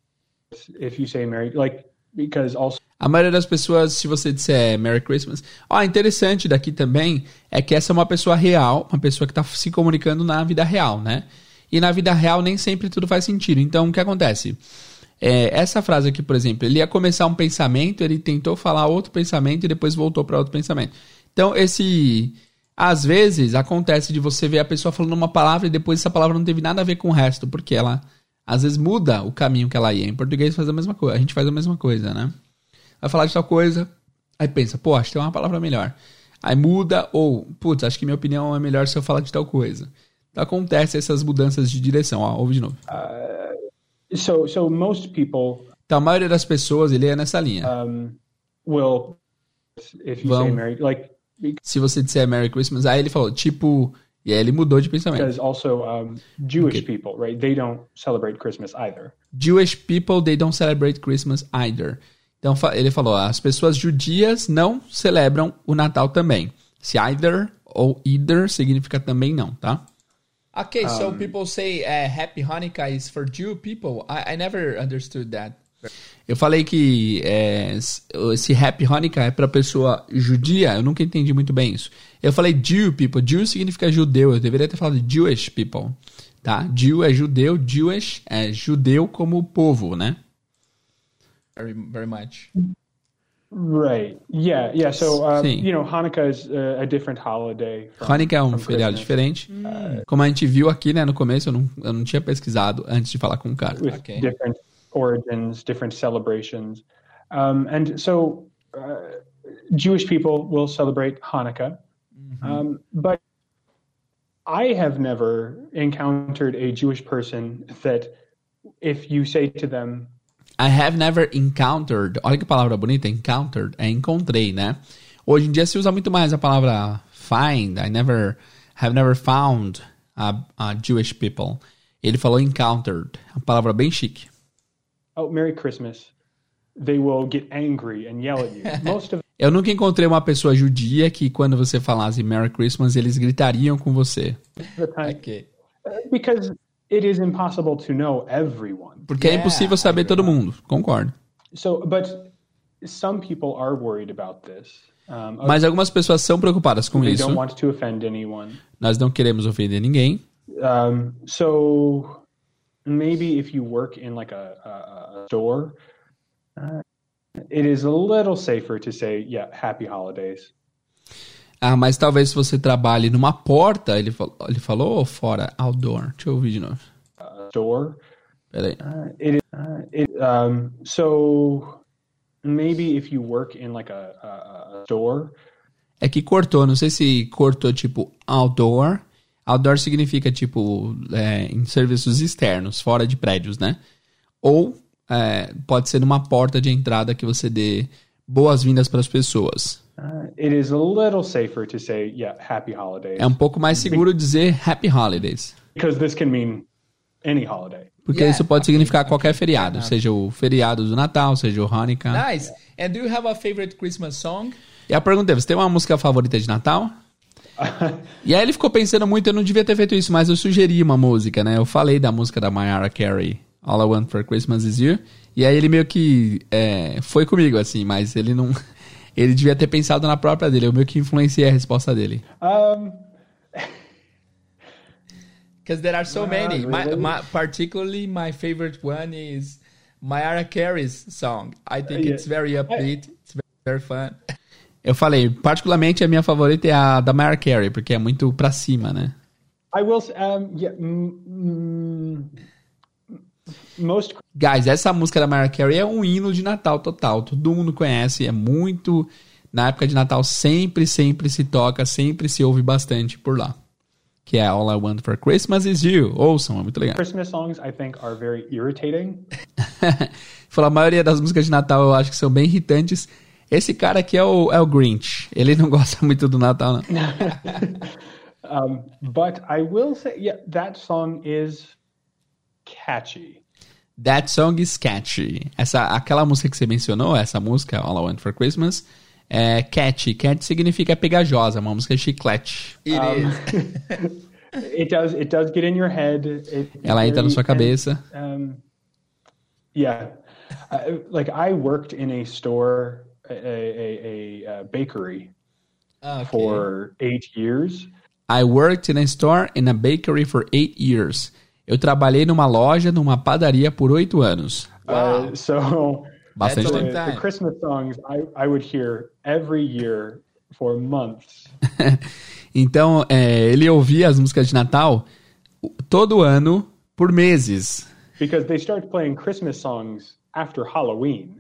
if you say married, like because also
A maioria das pessoas, se você disser Merry Christmas. Ó, interessante daqui também é que essa é uma pessoa real, uma pessoa que está se comunicando na vida real, né? E na vida real nem sempre tudo faz sentido. Então, o que acontece? É, essa frase aqui, por exemplo, ele ia começar um pensamento, ele tentou falar outro pensamento e depois voltou para outro pensamento. Então, esse. Às vezes acontece de você ver a pessoa falando uma palavra e depois essa palavra não teve nada a ver com o resto, porque ela às vezes muda o caminho que ela ia. Em português faz a mesma coisa, a gente faz a mesma coisa, né? Vai falar de tal coisa, aí pensa, pô, acho que tem uma palavra melhor. Aí muda, ou, putz, acho que minha opinião é melhor se eu falar de tal coisa. Então acontece essas mudanças de direção, ó, ouve de novo.
so so most people
Então a maioria das pessoas, ele é nessa linha.
um, will if you
Well-
say Merry like
Se você disser Merry Christmas, aí ele falou, tipo, e aí ele mudou de pensamento.
because also um, Jewish
Okay.
people, right? They don't celebrate Christmas either.
Jewish people, they don't celebrate Christmas either. Então ele falou, as pessoas judias não celebram o Natal também. Se either ou either significa também não, tá?
Okay, so people say uh, Happy Hanukkah is for Jew people. I, I never understood that.
Eu falei que é, esse Happy Hanukkah é pra pessoa judia, eu nunca entendi muito bem isso. Eu falei Jew people, Jew significa judeu, eu deveria ter falado Jewish people, tá? Jew é judeu, Jewish é judeu como povo, né?
Very, very much.
Right. Yeah. Yeah. So uh, you know, Hanukkah is uh, a different holiday. From,
Hanukkah é um feriado
Christmas,
diferente. Como a gente viu aqui, né, no começo, eu não, eu não tinha pesquisado antes de falar com o cara.
with
Okay.
different origins, different celebrations, um, and so uh, Jewish people will celebrate Hanukkah, um, but I have never encountered a Jewish person that, if you say to them,
I have never encountered. Olha que palavra bonita, encountered. É encontrei, né? Hoje em dia se usa muito mais a palavra find. I never have never found a, a Jewish people. Ele falou encountered. Uma palavra bem chique.
"Oh, Merry Christmas," they will get angry and yell at you. Most of
Eu nunca encontrei uma pessoa judia que quando você falasse Merry Christmas eles gritariam com você.
the time,
Okay.
because it is impossible to know everyone.
Porque é
Yeah,
impossível saber todo mundo. Concordo.
So, but some people are worried about this. Um,
Mas algumas pessoas são preocupadas com
they
isso.
don't want to offend anyone.
Nós não queremos ofender ninguém.
Um, so maybe if you work in like a, a, a store, uh, it is a little safer to say, "Yeah, Happy Holidays."
Ah, mas talvez se você trabalhe numa porta, ele falou, ele falou ou fora? Outdoor. Deixa eu ouvir de novo.
Store.
Peraí.
Uh, it. Uh, it, um, so maybe if you work in like a, a, a store,
É que cortou, não sei se cortou tipo outdoor. Outdoor significa tipo é, em serviços externos, fora de prédios, né? Ou é, pode ser numa porta de entrada que você dê boas-vindas para as pessoas.
It is a little safer to say, "Yeah, Happy Holidays,"
É um pouco mais seguro dizer Happy Holidays.
because this can mean any holiday.
Porque
Yeah,
isso pode significar qualquer feriado, seja o feriado do Natal, seja o Hanukkah.
Nice. And do you have a favorite Christmas song?
E a pergunta é: você tem uma música favorita de Natal? e aí ele ficou pensando muito, eu não devia ter feito isso, mas eu sugeri uma música, né? Eu falei da música da Mariah Carey, All I Want for Christmas Is You. E aí ele meio que é, foi comigo, assim, mas ele não. Ele devia ter pensado na própria dele. Eu meio que influenciei a resposta dele.
Um,
Because there are so
Wow,
many. My,
really?
my, particularly, my favorite one is Mariah Carey's song. I think
Yeah.
it's very upbeat. It's very, very fun.
Eu falei, particularmente a minha favorita é a da Mariah Carey, porque é muito pra cima, né?
I will. Um, yeah. Mm, mm, most
Guys, essa música da Mariah Carey é um hino de Natal total. Todo mundo conhece, é muito. Na época de Natal sempre, sempre se toca, sempre se ouve bastante por lá. Que é All I Want for Christmas Is You. Ouçam, é muito legal.
Christmas songs, I think, are very irritating.
Falou, a maioria das músicas de Natal eu acho que são bem irritantes. Esse cara aqui é o, é o Grinch. Ele não gosta muito do Natal, não.
Um, but I will say, yeah, that song is catchy.
That song is catchy. Essa, aquela música que você mencionou, essa música, All I Want for Christmas, é catchy. Catchy significa pegajosa, uma música chiclete.
It
Um,
is.
It does. It does get in your head. It,
Ela entra na sua cabeça.
Um, yeah. Uh, like I worked in a store, a, a, a, a bakery
Okay.
for eight years.
I worked in a store in a bakery for eight years. Eu trabalhei numa loja, numa padaria por oito anos.
Wow.
Uh, so
Bastante
the,
tempo.
the. Christmas songs I, I would hear every year for months.
Então, é, ele ouvia as músicas de Natal todo ano por meses.
because they start playing Christmas songs after Halloween.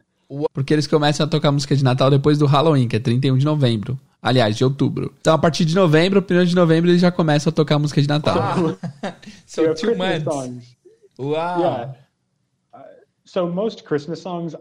Porque eles começam a tocar música de Natal depois do Halloween, que é 31 de novembro. Aliás, de outubro. Então, a partir de novembro, 1 de novembro, eles já começam a tocar música de Natal.
So
You have
two
Christmas
months.
songs.
Wow.
Yeah. Uh, so most Christmas songs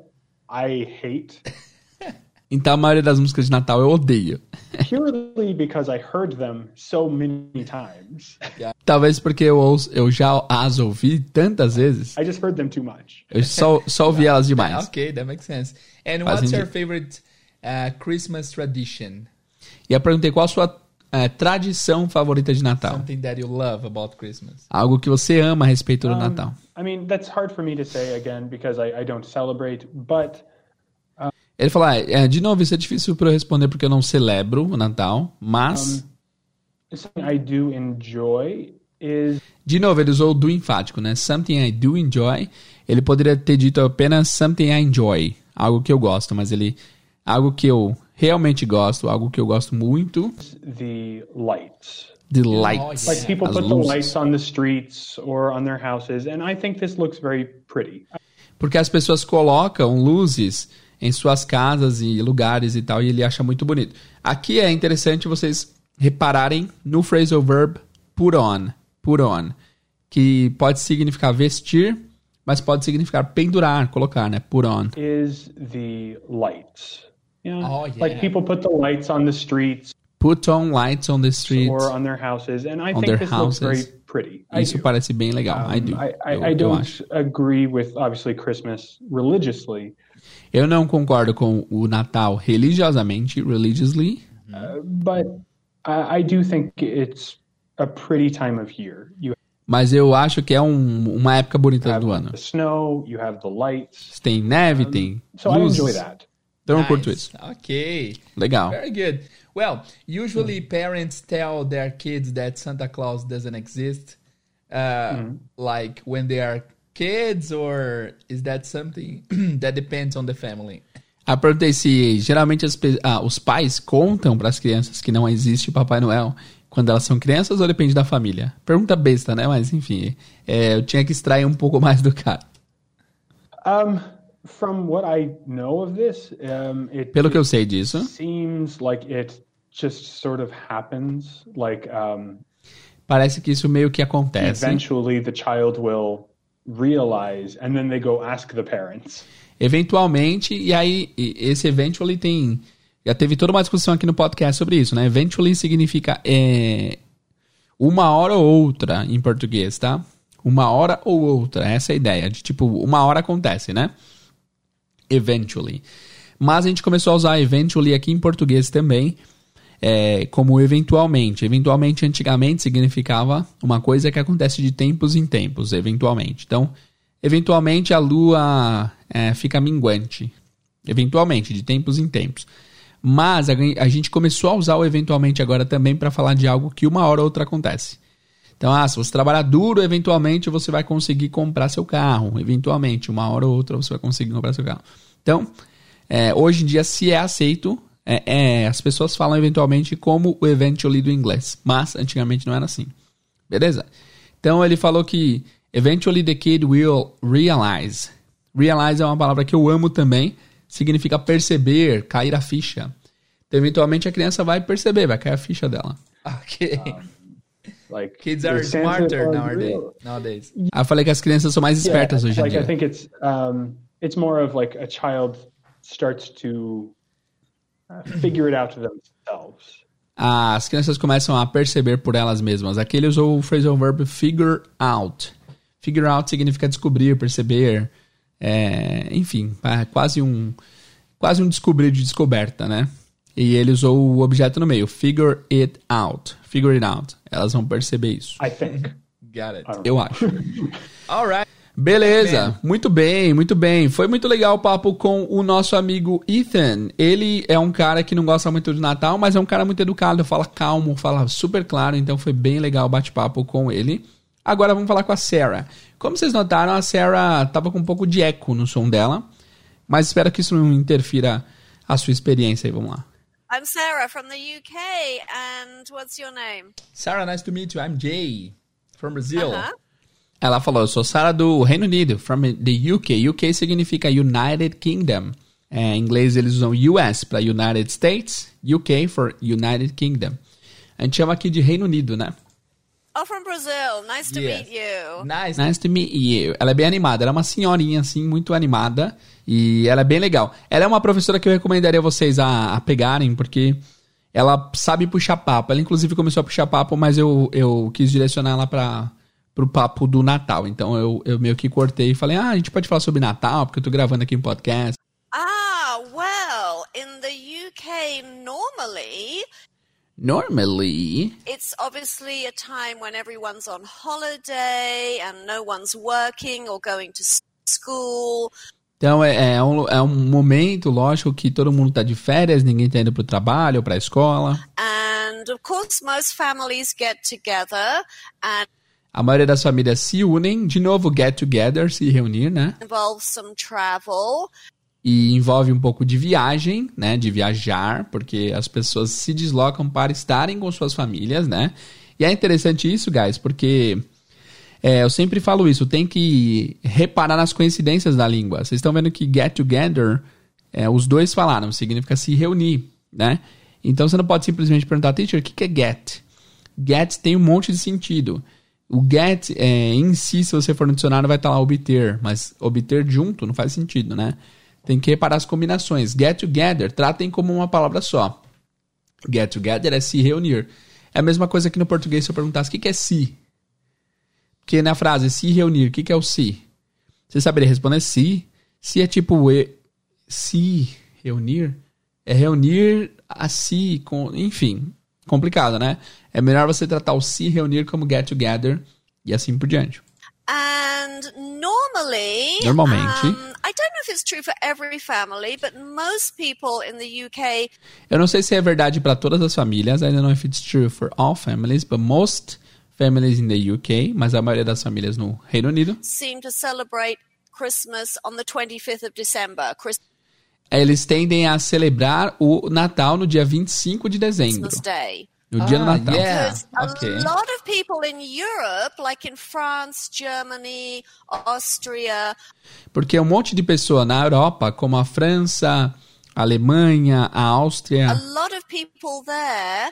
I hate
Então, a maioria das músicas de Natal eu odeio.
purely because I heard them so many times.
Talvez porque eu, ouço- eu já as ouvi tantas vezes,
I just heard them too much.
eu só, só ouvi elas demais.
Okay, that makes sense. And
Faz
what's your
sentido.
favorite uh, Christmas tradition?
E eu perguntei qual a sua é, tradição favorita de Natal.
Something that you love about Christmas.
Algo que você ama a respeito do
Um,
Natal.
I mean, that's hard for me to say again because I, I don't celebrate, but
Ele falou, ah, é, de novo, isso é difícil para eu responder porque eu não celebro o Natal, mas...
something I do enjoy is
De novo, ele usou o do enfático, né? Something I do enjoy. Ele poderia ter dito apenas something I enjoy. Algo que eu gosto, mas ele... Algo que eu realmente gosto, algo que eu gosto muito.
the lights.
The lights.
yeah.
Like people
As
put the
luzes.
lights on the streets or on their houses, and I think this looks very pretty.
Porque as pessoas colocam luzes em suas casas e lugares e tal, e ele acha muito bonito. Aqui é interessante vocês repararem no phrasal verb put on, put on, que pode significar vestir, mas pode significar pendurar, colocar, né? Put on.
Is the lights. Yeah.
Oh, yeah.
Like people put the lights on the streets
Put on lights on the street.
or on their houses, and I think this looks very
houses.
pretty. I
Isso
do.
parece bem legal. I do.
I, I,
eu,
I don't agree with obviously Christmas religiously,
Eu não concordo com o Natal religiosamente, religiously,
but I, I do think it's a pretty time of year. You
mas eu acho que é um- uma época bonita do ano.
the snow, you have the lights.
Tem neve, tem
So I that.
Então eu
Nice.
curto isso.
Okay.
Legal.
Very good. Well, usually parents tell their kids that Santa Claus doesn't exist, uh, like when they are kids, or is that something that depends on the family?
Ah, perguntei se geralmente as ah, os pais contam para as crianças que não existe o Papai Noel quando elas são crianças ou depende da família? Pergunta besta, né? Mas enfim, é, eu tinha que extrair um pouco mais do cara.
Um, from what I know of this, it,
Pelo que eu sei disso,
seems like it just sort of happens. Like um,
parece que isso meio que acontece.
eventually the child will realize, and then they go ask the parents.
Eventualmente, e aí esse eventually tem. Já teve toda uma discussão aqui no podcast sobre isso, né? Eventually significa é, uma hora ou outra em português, tá? Uma hora ou outra, essa é a ideia. De tipo, uma hora acontece, né? Eventually. Mas a gente começou a usar eventually aqui em português também, é, como eventualmente. Eventualmente, antigamente, significava uma coisa que acontece de tempos em tempos, eventualmente. Então, eventualmente a lua é, fica minguante. Eventualmente, de tempos em tempos. Mas a, a gente começou a usar o eventualmente agora também para falar de algo que uma hora ou outra acontece. Então, ah, se você trabalhar duro, eventualmente você vai conseguir comprar seu carro. Eventualmente, uma hora ou outra você vai conseguir comprar seu carro. Então, é, hoje em dia, se é aceito, é, é, as pessoas falam eventualmente como o eventually do inglês. Mas antigamente não era assim. Beleza? Então ele falou que eventually the kid will realize. Realize é uma palavra que eu amo também. Significa perceber, cair a ficha. Então, eventualmente a criança vai perceber, vai cair a ficha dela.
Okay.
Like
Kids are smarter nowadays.
real.
Nowadays.
Falei que as crianças são mais espertas hoje em
like I
dia.
think it's um, it's more of like a child starts to uh, figure it out themselves.
As crianças começam a perceber por elas mesmas. Aqui ele usou o phrasal verb figure out. Figure out significa descobrir, perceber. é, enfim, é quase um quase um descobrir de descoberta, né? E ele usou o objeto no meio, figure it out. Figure it out. Elas vão perceber isso.
I think.
Got it.
Eu acho.
All right.
Beleza, muito bem, muito bem. Foi muito legal o papo com o nosso amigo Ethan. Ele é um cara que não gosta muito de Natal, mas é um cara muito educado, fala calmo, fala super claro, então foi bem legal o bate-papo com ele. Agora vamos falar com a Sarah. Como vocês notaram, a Sarah tava com um pouco de eco no som dela, mas espero que isso não interfira a sua experiência aí, vamos lá.
I'm Sarah from the UK, and what's your name?
Sarah, nice to meet you. I'm Jay from Brazil.
Uh -huh.
Ela falou, eu sou Sarah do Reino Unido, from the UK. UK significa United Kingdom. É, em inglês eles usam US para United States, UK for United Kingdom. A gente chama aqui de Reino Unido, né?
Oh, from Brazil. Nice to yes. meet you.
Nice. Nice to meet you. Ela é bem animada. Ela é uma senhorinha, assim, muito animada. E ela é bem legal. Ela é uma professora que eu recomendaria vocês a, a pegarem, porque ela sabe puxar papo. Ela, inclusive, começou a puxar papo, mas eu, eu quis direcionar ela para pro papo do Natal. Então eu, eu meio que cortei e falei, ah, a gente pode falar sobre Natal, porque eu tô gravando aqui um podcast.
Ah, well, in the UK normally
Normally,
it's obviously a time when everyone's on holiday and no one's working or going to school.
Então é, é, um, é um momento, lógico, que todo mundo está de férias, ninguém está indo para o trabalho ou para a escola.
And of course, most families get together and
a maioria das famílias se unem, de novo, get together, se reunir, né?
Involves some travel.
E envolve um pouco de viagem, né? De viajar, porque as pessoas se deslocam para estarem com suas famílias, né? E é interessante isso, guys, porque é, eu sempre falo isso, tem que reparar nas coincidências da língua. Vocês estão vendo que get together, é, os dois falaram, significa se reunir, né? Então você não pode simplesmente perguntar, teacher, o que é get? Get tem um monte de sentido. O get é, em si, se você for no dicionário, vai estar lá obter, mas obter junto não faz sentido, né? Tem que reparar as combinações. Get together, tratem como uma palavra só. Get together é se reunir. É a mesma coisa que no português se eu perguntasse o que, que é se. Porque na frase se reunir, o que, que é o se? Você saberia responder se. Se é tipo e, se reunir, é reunir a si com. Enfim, complicado, né? É melhor você tratar o se reunir como get together e assim por diante.
And normally,
normalmente, um,
I don't know if it's true for every family, but most people in the UK.
Eu não sei se é verdade para todas as famílias. I don't know if it's true for all families, but most families in the UK, mas a maioria das famílias no Reino Unido,
seem to celebrate Christmas on the 25th of December. Christ
Eles tendem a celebrar o Natal no dia 25 de dezembro.
Christmas Day.
No dia do
Ah,
Natal.
yeah.
Because a
Okay.
lot of people in Europe, like in France, Germany, Austria,
Porque um monte de pessoa na Europa, como a França, a Alemanha, a
a
Áustria,
lot of people there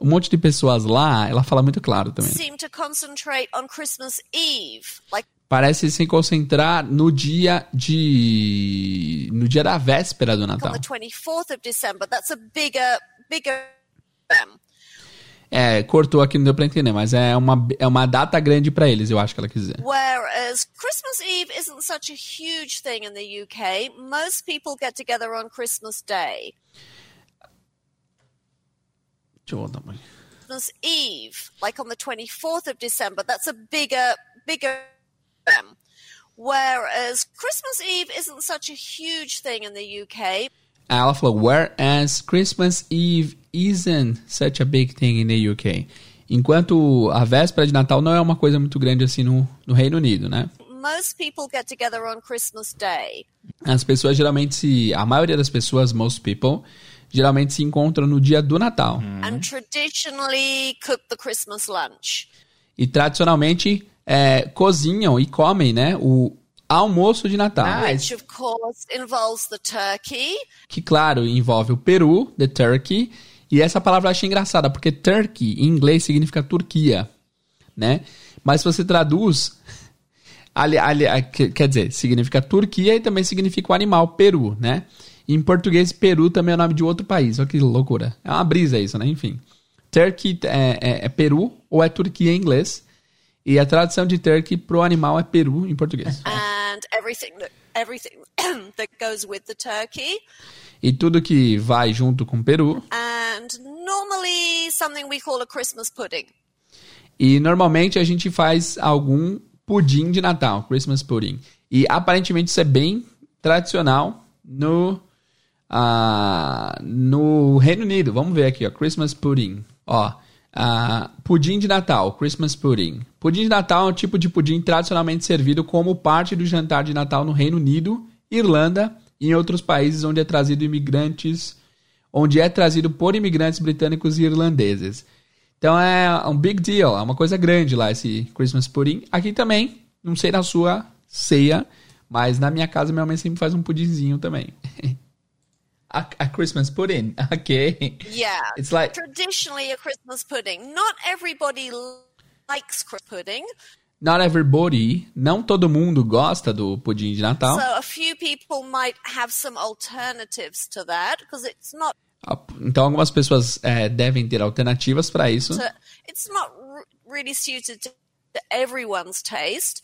um monte de pessoas lá, ela fala muito claro também.
seem to concentrate on Christmas Eve. Like
Parece se concentrar no dia de. no dia da véspera do
on
Natal.
the 24th of December. That's a bigger, bigger.
É, cortou aqui, não deu pra entender, mas é uma, é uma data grande pra eles, eu acho que ela quis dizer.
Whereas Christmas Eve isn't such a huge thing in the UK. Most people get together on Christmas Day.
Deixa eu voltar um pouquinho.
Christmas Eve, like on the 24th of December, that's a bigger, bigger. Whereas Christmas Eve isn't such a huge thing in the UK.
Aí ela falou, whereas Christmas Eve isn't such a big thing in the UK. Enquanto a véspera de Natal não é uma coisa muito grande assim no, no Reino Unido, né?
Most people get together on Christmas Day.
As pessoas geralmente se. A maioria das pessoas, most people, geralmente se encontram no dia do Natal.
and traditionally cook the Christmas lunch.
E tradicionalmente é, cozinham e comem, né? O almoço de Natal.
Which, of course, involves the turkey.
Que, claro, envolve o peru, the turkey. E essa palavra eu achei engraçada, porque turkey em inglês significa Turquia, né? Mas se você traduz. Ali, ali, quer dizer, significa Turquia e também significa o animal, peru, né? Em português, Peru também é o nome de outro país. Olha que loucura. É uma brisa isso, né? Enfim. Turkey é, é- é Peru ou é Turquia em inglês. E a tradução de turkey pro animal é peru em português.
And everything that everything that goes with the turkey
E tudo que vai junto com peru.
and normally something we call a christmas pudding
E normalmente a gente faz algum pudim de Natal, Christmas pudding. E aparentemente isso é bem tradicional no, uh, no Reino Unido. Vamos ver aqui, ó, Christmas pudding. Ó, uh, pudim de Natal, Christmas pudding. Pudim de Natal é um tipo de pudim tradicionalmente servido como parte do jantar de Natal no Reino Unido, Irlanda e em outros países onde é trazido imigrantes, onde é trazido por imigrantes britânicos e irlandeses. Então é um big deal, é uma coisa grande lá esse Christmas pudding. Aqui também, não sei na sua ceia, mas na minha casa minha mãe sempre faz um pudinzinho também. a, a, Christmas pudding, okay?
Yeah.
It's like
traditionally a Christmas pudding. Not everybody likes pudding.
Not everybody, não todo mundo gosta do pudim de Natal.
So a few people might have some alternatives to that because it's not
então algumas pessoas é, devem ter alternativas para isso.
It's not really suited to everyone's taste.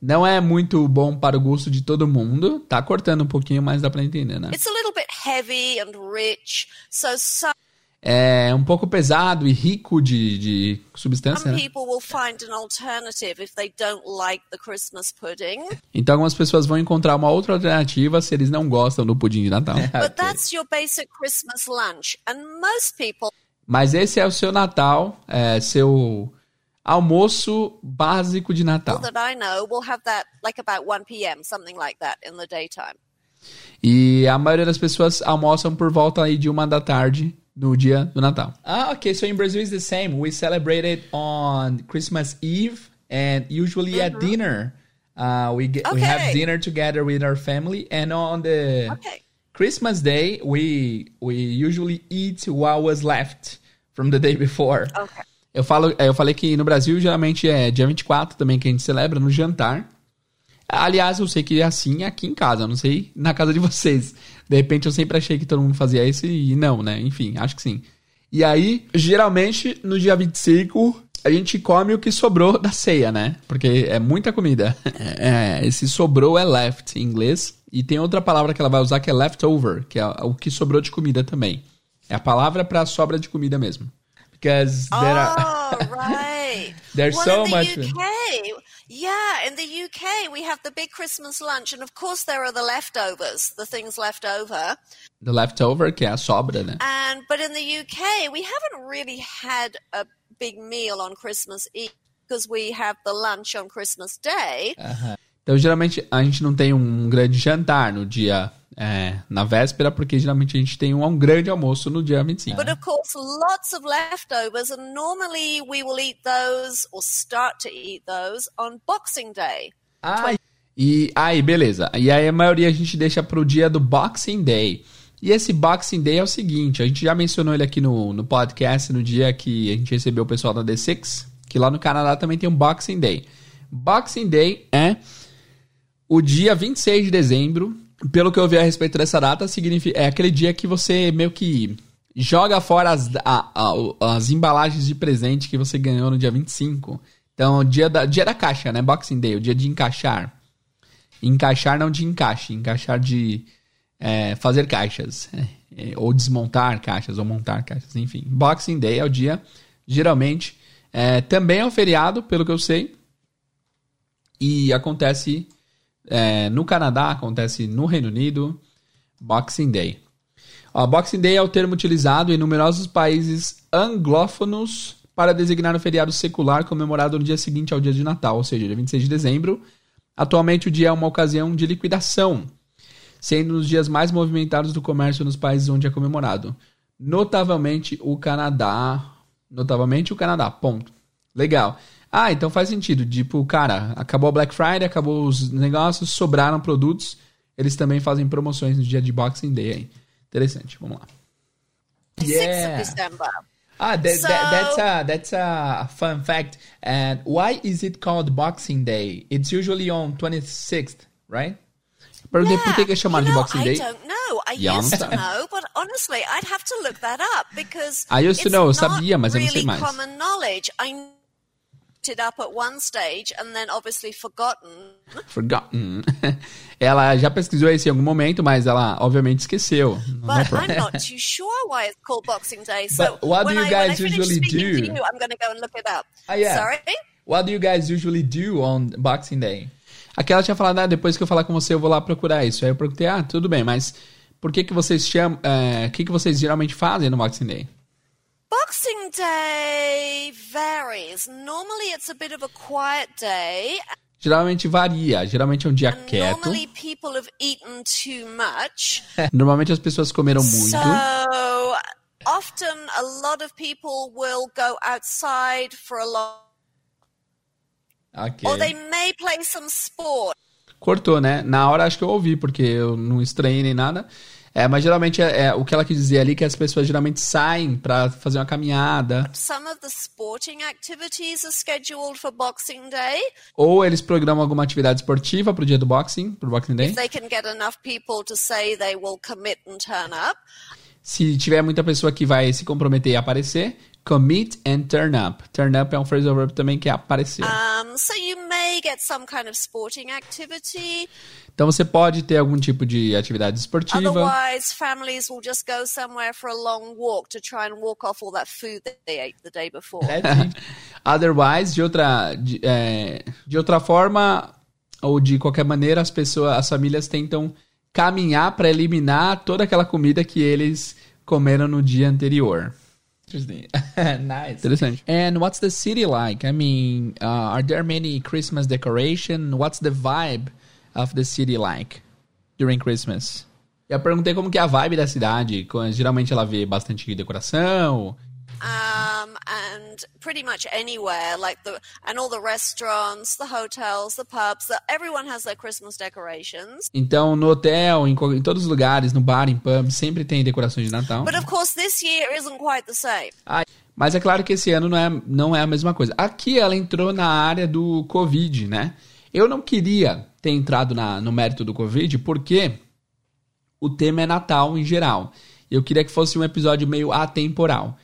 Não é muito bom para o gosto de todo mundo. Tá cortando um pouquinho, mas dá para entender, né?
It's a little bit heavy and rich, so some
é um pouco pesado e rico de, de substância. Né? Então algumas pessoas vão encontrar uma outra alternativa se eles não gostam do pudim de Natal.
People...
Mas esse é o seu Natal, é seu almoço básico de Natal. E a maioria das pessoas almoçam por volta aí de uma da tarde no dia do Natal.
Ah, okay. So in Brazil it's the same. We celebrate it on Christmas Eve and usually mm -hmm. at mm-hmm. dinner. Uh, we get, okay. we have dinner together with our family, and on the okay. Christmas Day we we usually eat what was left from the day before.
Okay.
Eu falo, eu falei que no Brasil geralmente é dia 24 também que a gente celebra no jantar. Aliás, eu sei que é assim aqui em casa, não sei na casa de vocês. De repente eu sempre achei que todo mundo fazia isso e não, né? Enfim, acho que sim. E aí, geralmente, no dia 25, a gente come o que sobrou da ceia, né? Porque é muita comida. É, esse sobrou é left em inglês. E tem outra palavra que ela vai usar que é leftover, que é o que sobrou de comida também. É a palavra para sobra de comida mesmo.
Because there are. Oh, right.
there's well, so much.
UK, Yeah, in the UK we have the big Christmas lunch, and of course there are the leftovers, the things left over.
The leftover, yeah, é a sobra, né?
And but in the UK we haven't really had a big meal on Christmas Eve because we have the lunch on Christmas Day.
Uh -huh. Então geralmente a gente não tem um grande jantar no dia é, na véspera, porque geralmente a gente tem um, um grande almoço no dia 25.
But of course, lots of leftovers, and normally we will eat those or start to eat those on Boxing Day.
Ah, e aí, beleza. E aí a maioria a gente deixa pro dia do Boxing Day. E esse Boxing Day é o seguinte, a gente já mencionou ele aqui no, no podcast no dia que a gente recebeu o pessoal da D6, que lá no Canadá também tem um Boxing Day. Boxing Day é o dia 26 de dezembro, pelo que eu vi a respeito dessa data, significa, é aquele dia que você meio que joga fora as, a, a, as embalagens de presente que você ganhou no dia 25. Então, dia da, dia da caixa, né? Boxing Day, o dia de encaixar. Encaixar não de encaixe, encaixar de é, fazer caixas. É, é, ou desmontar caixas, ou montar caixas, enfim. Boxing Day é o dia, geralmente, é, também é um feriado, pelo que eu sei. E acontece é, no Canadá, acontece no Reino Unido, Boxing Day. Ó, Boxing Day é o termo utilizado em numerosos países anglófonos para designar o feriado secular comemorado no dia seguinte ao dia de Natal, ou seja, dia 26 de dezembro. Atualmente o dia é uma ocasião de liquidação, sendo um dos dias mais movimentados do comércio nos países onde é comemorado. Notavelmente o Canadá. Notavelmente o Canadá. Ponto. Legal. Ah, então faz sentido. Tipo, cara, acabou a Black Friday, acabou os negócios, sobraram produtos. Eles também fazem promoções no dia de Boxing Day aí. Interessante, vamos lá.
Yeah. December.
Ah, that, so... that, that's a that's a fun fact. And why is it called Boxing Day? It's usually on 26th, right?
Perguntei yeah. por que é chamado
you
know, de Boxing Day.
I don't know. I used to know, but honestly, I'd have to look that up because
I used to know, eu sabia, mas eu não sei mais.
common knowledge. I up at one stage and then obviously forgotten.
Forgotten. ela já pesquisou isso em algum momento, mas ela obviamente esqueceu.
But I'm not too sure why it's called Boxing Day. So
But what do you
I,
guys usually do?
You, I'm going to go and look it up.
Oh, yeah.
Sorry?
What do you guys usually do on Boxing Day?
Aquela tinha falado, ah, depois que eu falar com você, eu vou lá procurar isso. Aí eu perguntei, ah, tudo bem, mas por que que vocês chamam, o que que vocês geralmente fazem no Boxing Day?
Boxing Day varies. Normally it's a bit of a quiet day.
Geralmente varia, geralmente é um dia
And
quieto.
normally people have eaten too much.
Normalmente as pessoas comeram muito.
So often a lot of people will go outside for a long
Ok.
or they may play some sport.
Cortou, né? Na hora acho que eu ouvi, porque eu não estranhei nem nada. É, mas geralmente é, é, o que ela quis dizer ali é que as pessoas geralmente saem pra fazer uma caminhada.
Some of the sporting activities are scheduled for Boxing Day.
Ou eles programam alguma atividade esportiva pro dia do boxing, pro Boxing Day.
If they can get enough people to say they will commit and turn up.
Se tiver muita pessoa que vai se comprometer e aparecer, commit and turn up. Turn up é um phrasal verb também que é aparecer.
Um, so you may get some kind of sporting activity.
Então você pode ter algum tipo de atividade esportiva.
Otherwise, families will just go somewhere for a long walk to try and walk off all that food that they ate the day before.
It.
Otherwise, de outra, de, é, de outra forma, ou de qualquer maneira, as pessoas, as famílias tentam caminhar para eliminar toda aquela comida que eles comeram no dia anterior.
Interesting. nice.
Interessante.
And what's the city like? I mean, uh, are there many Christmas decoration? What's the vibe of the city like during Christmas?
Eu perguntei como que é a vibe da cidade. Geralmente ela vê bastante decoração.
Um, and pretty much anywhere, like the and all the restaurants, the hotels, the pubs, the, everyone has their Christmas decorations.
Então, no hotel, em, em todos os lugares, no bar, em pub, sempre tem decorações de Natal.
But of course, this year isn't quite the same.
Ah, mas é claro que esse ano não é, não é a mesma coisa. Aqui ela entrou na área do Covid, né? Eu não queria ter entrado na, no mérito do Covid porque o tema é Natal em geral. Eu queria que fosse um episódio meio atemporal.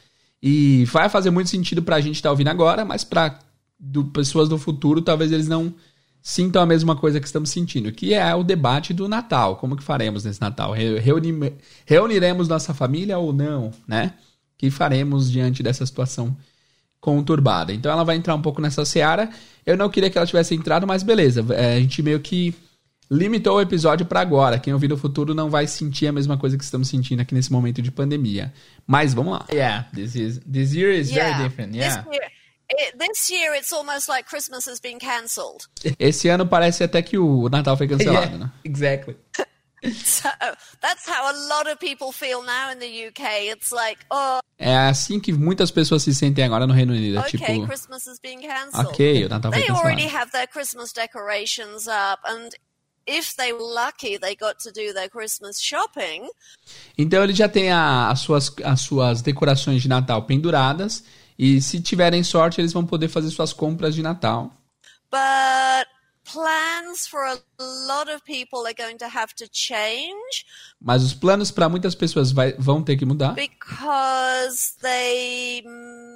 E vai fazer muito sentido pra gente estar ouvindo agora, mas pra do, pessoas do futuro, talvez eles não sintam a mesma coisa que estamos sentindo, que é o debate do Natal. Como que faremos nesse Natal? Re- reuni- reuniremos nossa família ou não, né? Que faremos diante dessa situação conturbada? Então ela vai entrar um pouco nessa seara. Eu não queria que ela tivesse entrado, mas beleza. É, a gente meio que limitou o episódio para agora. Quem ouvir no futuro não vai sentir a mesma coisa que estamos sentindo aqui nesse momento de pandemia. Mas vamos lá.
Yeah, this is this year is
yeah,
very different. Yeah.
This year, it, this year, it's almost like Christmas has been cancelled.
Esse ano parece até que o Natal foi cancelado,
Yeah,
né?
exactly.
So that's how a lot of people feel now in the UK. It's like, oh,
É assim que muitas pessoas se sentem agora no Reino Unido.
Okay,
tipo,
Christmas has been cancelled.
ok, o Natal foi
They already
cancelado.
have their Christmas decorations up, and if they were lucky, they got to do their Christmas shopping.
Então ele já tem a- as, suas, as suas decorações de Natal penduradas. E se tiverem sorte, eles vão poder fazer suas compras de Natal.
But plans for a lot of people are going to have to change
Mas os planos para muitas pessoas vai- vão ter que mudar.
because they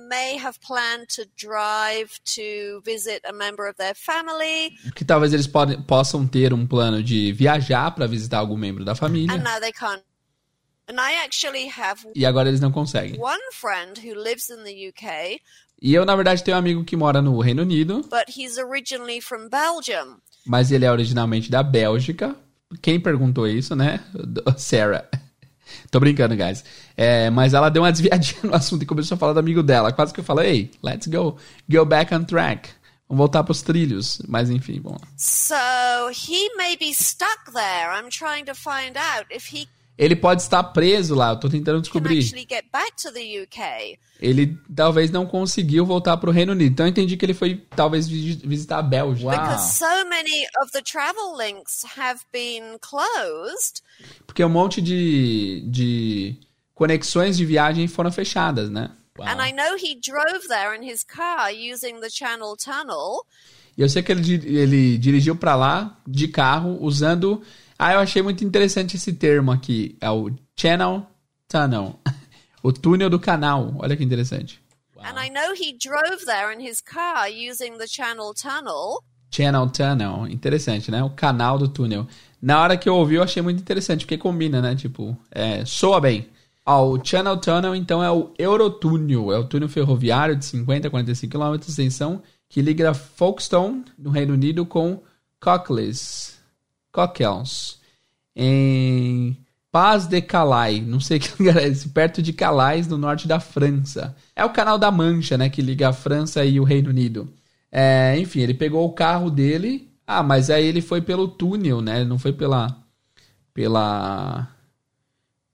may have planned to drive to visit a member of their family,
Que talvez eles podem, possam ter um plano de viajar para visitar algum membro da
and
família.
now they can't. And I actually have
E agora eles não conseguem.
one friend who lives in the UK,
E eu, na verdade, tenho um amigo que mora no Reino Unido.
but he's originally from Belgium.
Mas ele é originalmente da Bélgica. Quem perguntou isso, né? Sarah. Tô brincando, guys. É, mas ela deu uma desviadinha no assunto e começou a falar do amigo dela. Quase que eu falei, hey, let's go. Go back on track. Vamos voltar pros trilhos. Mas enfim, vamos lá.
So he may be stuck there. I'm trying to find out if he
Ele pode estar preso lá, eu tô tentando descobrir. Ele talvez não conseguiu voltar pro Reino Unido. Então eu entendi que ele foi talvez vi- visitar a Bélgica. Porque um monte de, de conexões de viagem foram fechadas, né?
And I know he drove there in his car using the Channel Tunnel.
E eu sei que ele, ele dirigiu pra lá de carro usando. Ah, eu achei muito interessante esse termo aqui. É o Channel Tunnel. O túnel do canal. Olha que interessante.
And I know he drove there in his car using the Channel Tunnel.
Channel Tunnel. Interessante, né? O canal do túnel. Na hora que eu ouvi, eu achei muito interessante, porque combina, né? Tipo, é, soa bem. Ó, o Channel Tunnel, então, é o Eurotúnel. É o túnel ferroviário de 50 a 45 km de extensão que liga Folkestone, no Reino Unido, com Cockles, Cockles, em Paz de Calais, não sei que lugar é esse, perto de Calais, no norte da França. É o canal da Mancha, né, que liga a França e o Reino Unido. É, enfim, ele pegou o carro dele, ah, mas aí ele foi pelo túnel, né, não foi pela... pela...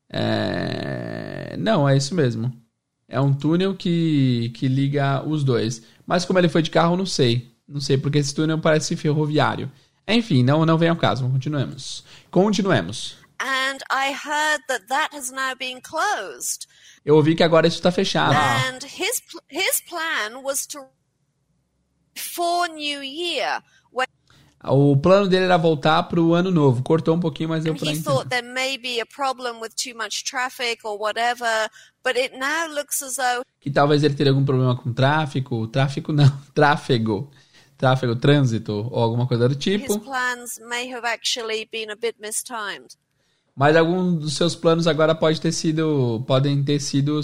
É, não, é isso mesmo. É um túnel que, que liga os dois. Mas como ele foi de carro, não sei. Não sei, porque esse túnel parece ferroviário. Enfim, não, não vem ao caso. Continuemos. Continuemos.
And I heard that that has now been closed.
Eu ouvi que agora isso está fechado.
And his his plan was to for New Year. When
o plano dele era voltar para o ano novo. Cortou um pouquinho, mas eu
and he thought there may be a problem with too much traffic or whatever, but it now looks as though
que talvez ele teria algum problema com tráfego, tráfego não, tráfego, tráfego, trânsito ou alguma coisa do tipo.
his plans may have actually been a bit mistimed.
Mas alguns dos seus planos agora pode ter sido, podem ter sido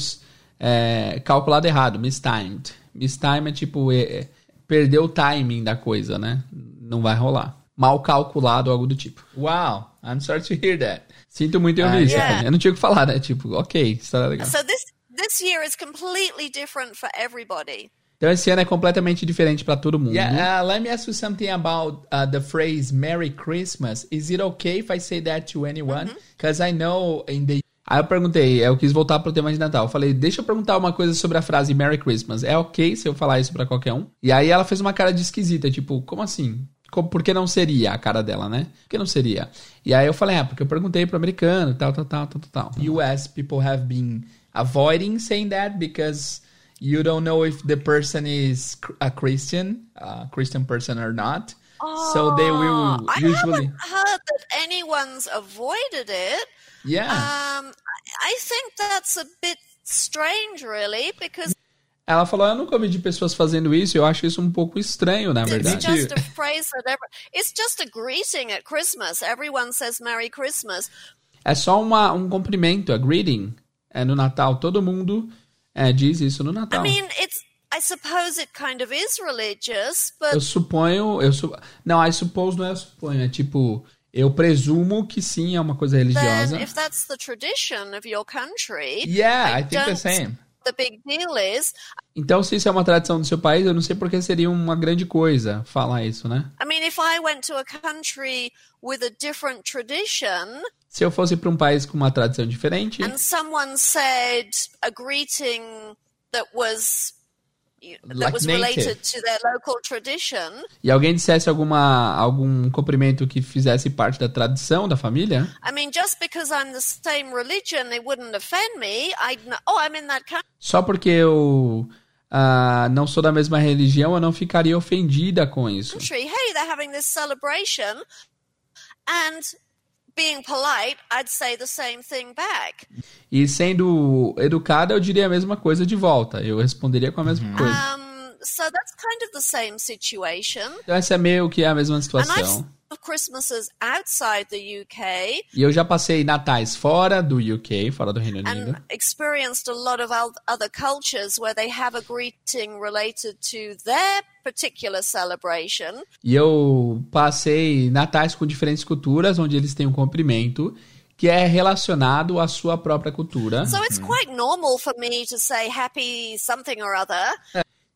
é, calculado errado, mistimed. Mistime é tipo é, perdeu o timing da coisa, né? Não vai rolar. Mal calculado, algo do tipo. Wow, I'm sorry to hear that. Sinto muito em ouvir isso.
yeah.
Eu não tinha o que falar, né? Tipo, ok, está legal.
So this this year is completely different for everybody.
Então esse ano é completamente diferente para todo mundo.
Yeah, uh, let me ask you something about uh, the phrase Merry Christmas. Is it okay if I say that to anyone? Because I know in the
Aí eu perguntei, eu quis voltar pro tema de Natal. Eu falei, deixa eu perguntar uma coisa sobre a frase Merry Christmas. É ok se eu falar isso para qualquer um? E aí ela fez uma cara de esquisita, tipo, como assim? Por que não seria a cara dela, né? Por que não seria? E aí eu falei, é, porque eu perguntei pro americano, tal, tal, tal, tal, tal.
US people have been avoiding saying that because you don't know if the person is a Christian, a Christian person or not. so they will
Oh, I
usually
haven't heard that anyone's avoided it.
yeah.
Um, I think that's a bit strange, really, because
Ela falou, eu nunca ouvi de pessoas fazendo isso, eu acho isso um pouco estranho, na
it's
verdade.
just a phrase that ever, it's just a greeting at Christmas. Everyone says Merry Christmas.
É só uma, um cumprimento, a greeting. É no Natal, todo mundo é, diz isso no
I
Natal.
mean, it's. I suppose it kind of is religious, but
Eu suponho, eu su... não, I suppose não é eu suponho, é tipo, eu presumo que sim, é uma coisa religiosa.
then if that's the tradition of your country,
yeah, I,
I
think the same.
the big deal is.
Então, se isso é uma tradição do seu país, eu não sei porque seria uma grande coisa falar isso, né?
I mean, if I went to a country with a different tradition
Se eu fosse para um país com uma tradição diferente,
and someone said a greeting that was that was related to their local tradition,
e alguém dissesse alguma algum cumprimento que fizesse parte da tradição da família,
I mean, just because I'm the same religion, it wouldn't offend me. I'd know, oh, I'm in that
só porque eu ah, não sou da mesma religião, eu não ficaria ofendida com isso.
country. Hey, they're having this celebration, and being polite, I'd say the same thing back.
E sendo educada, eu diria a mesma coisa de volta. Eu responderia com a mesma coisa.
Um, so that's kind of the same situation.
Então essa é meio que a mesma situação.
Christmases outside the UK
E eu já passei natais fora do UK, fora do Reino Unido.
and experienced a lot of other cultures where they have a greeting related to their particular celebration.
E eu passei natais com diferentes culturas, onde eles têm um cumprimento que é relacionado à sua própria cultura.
So it's quite normal for me to say happy something or other.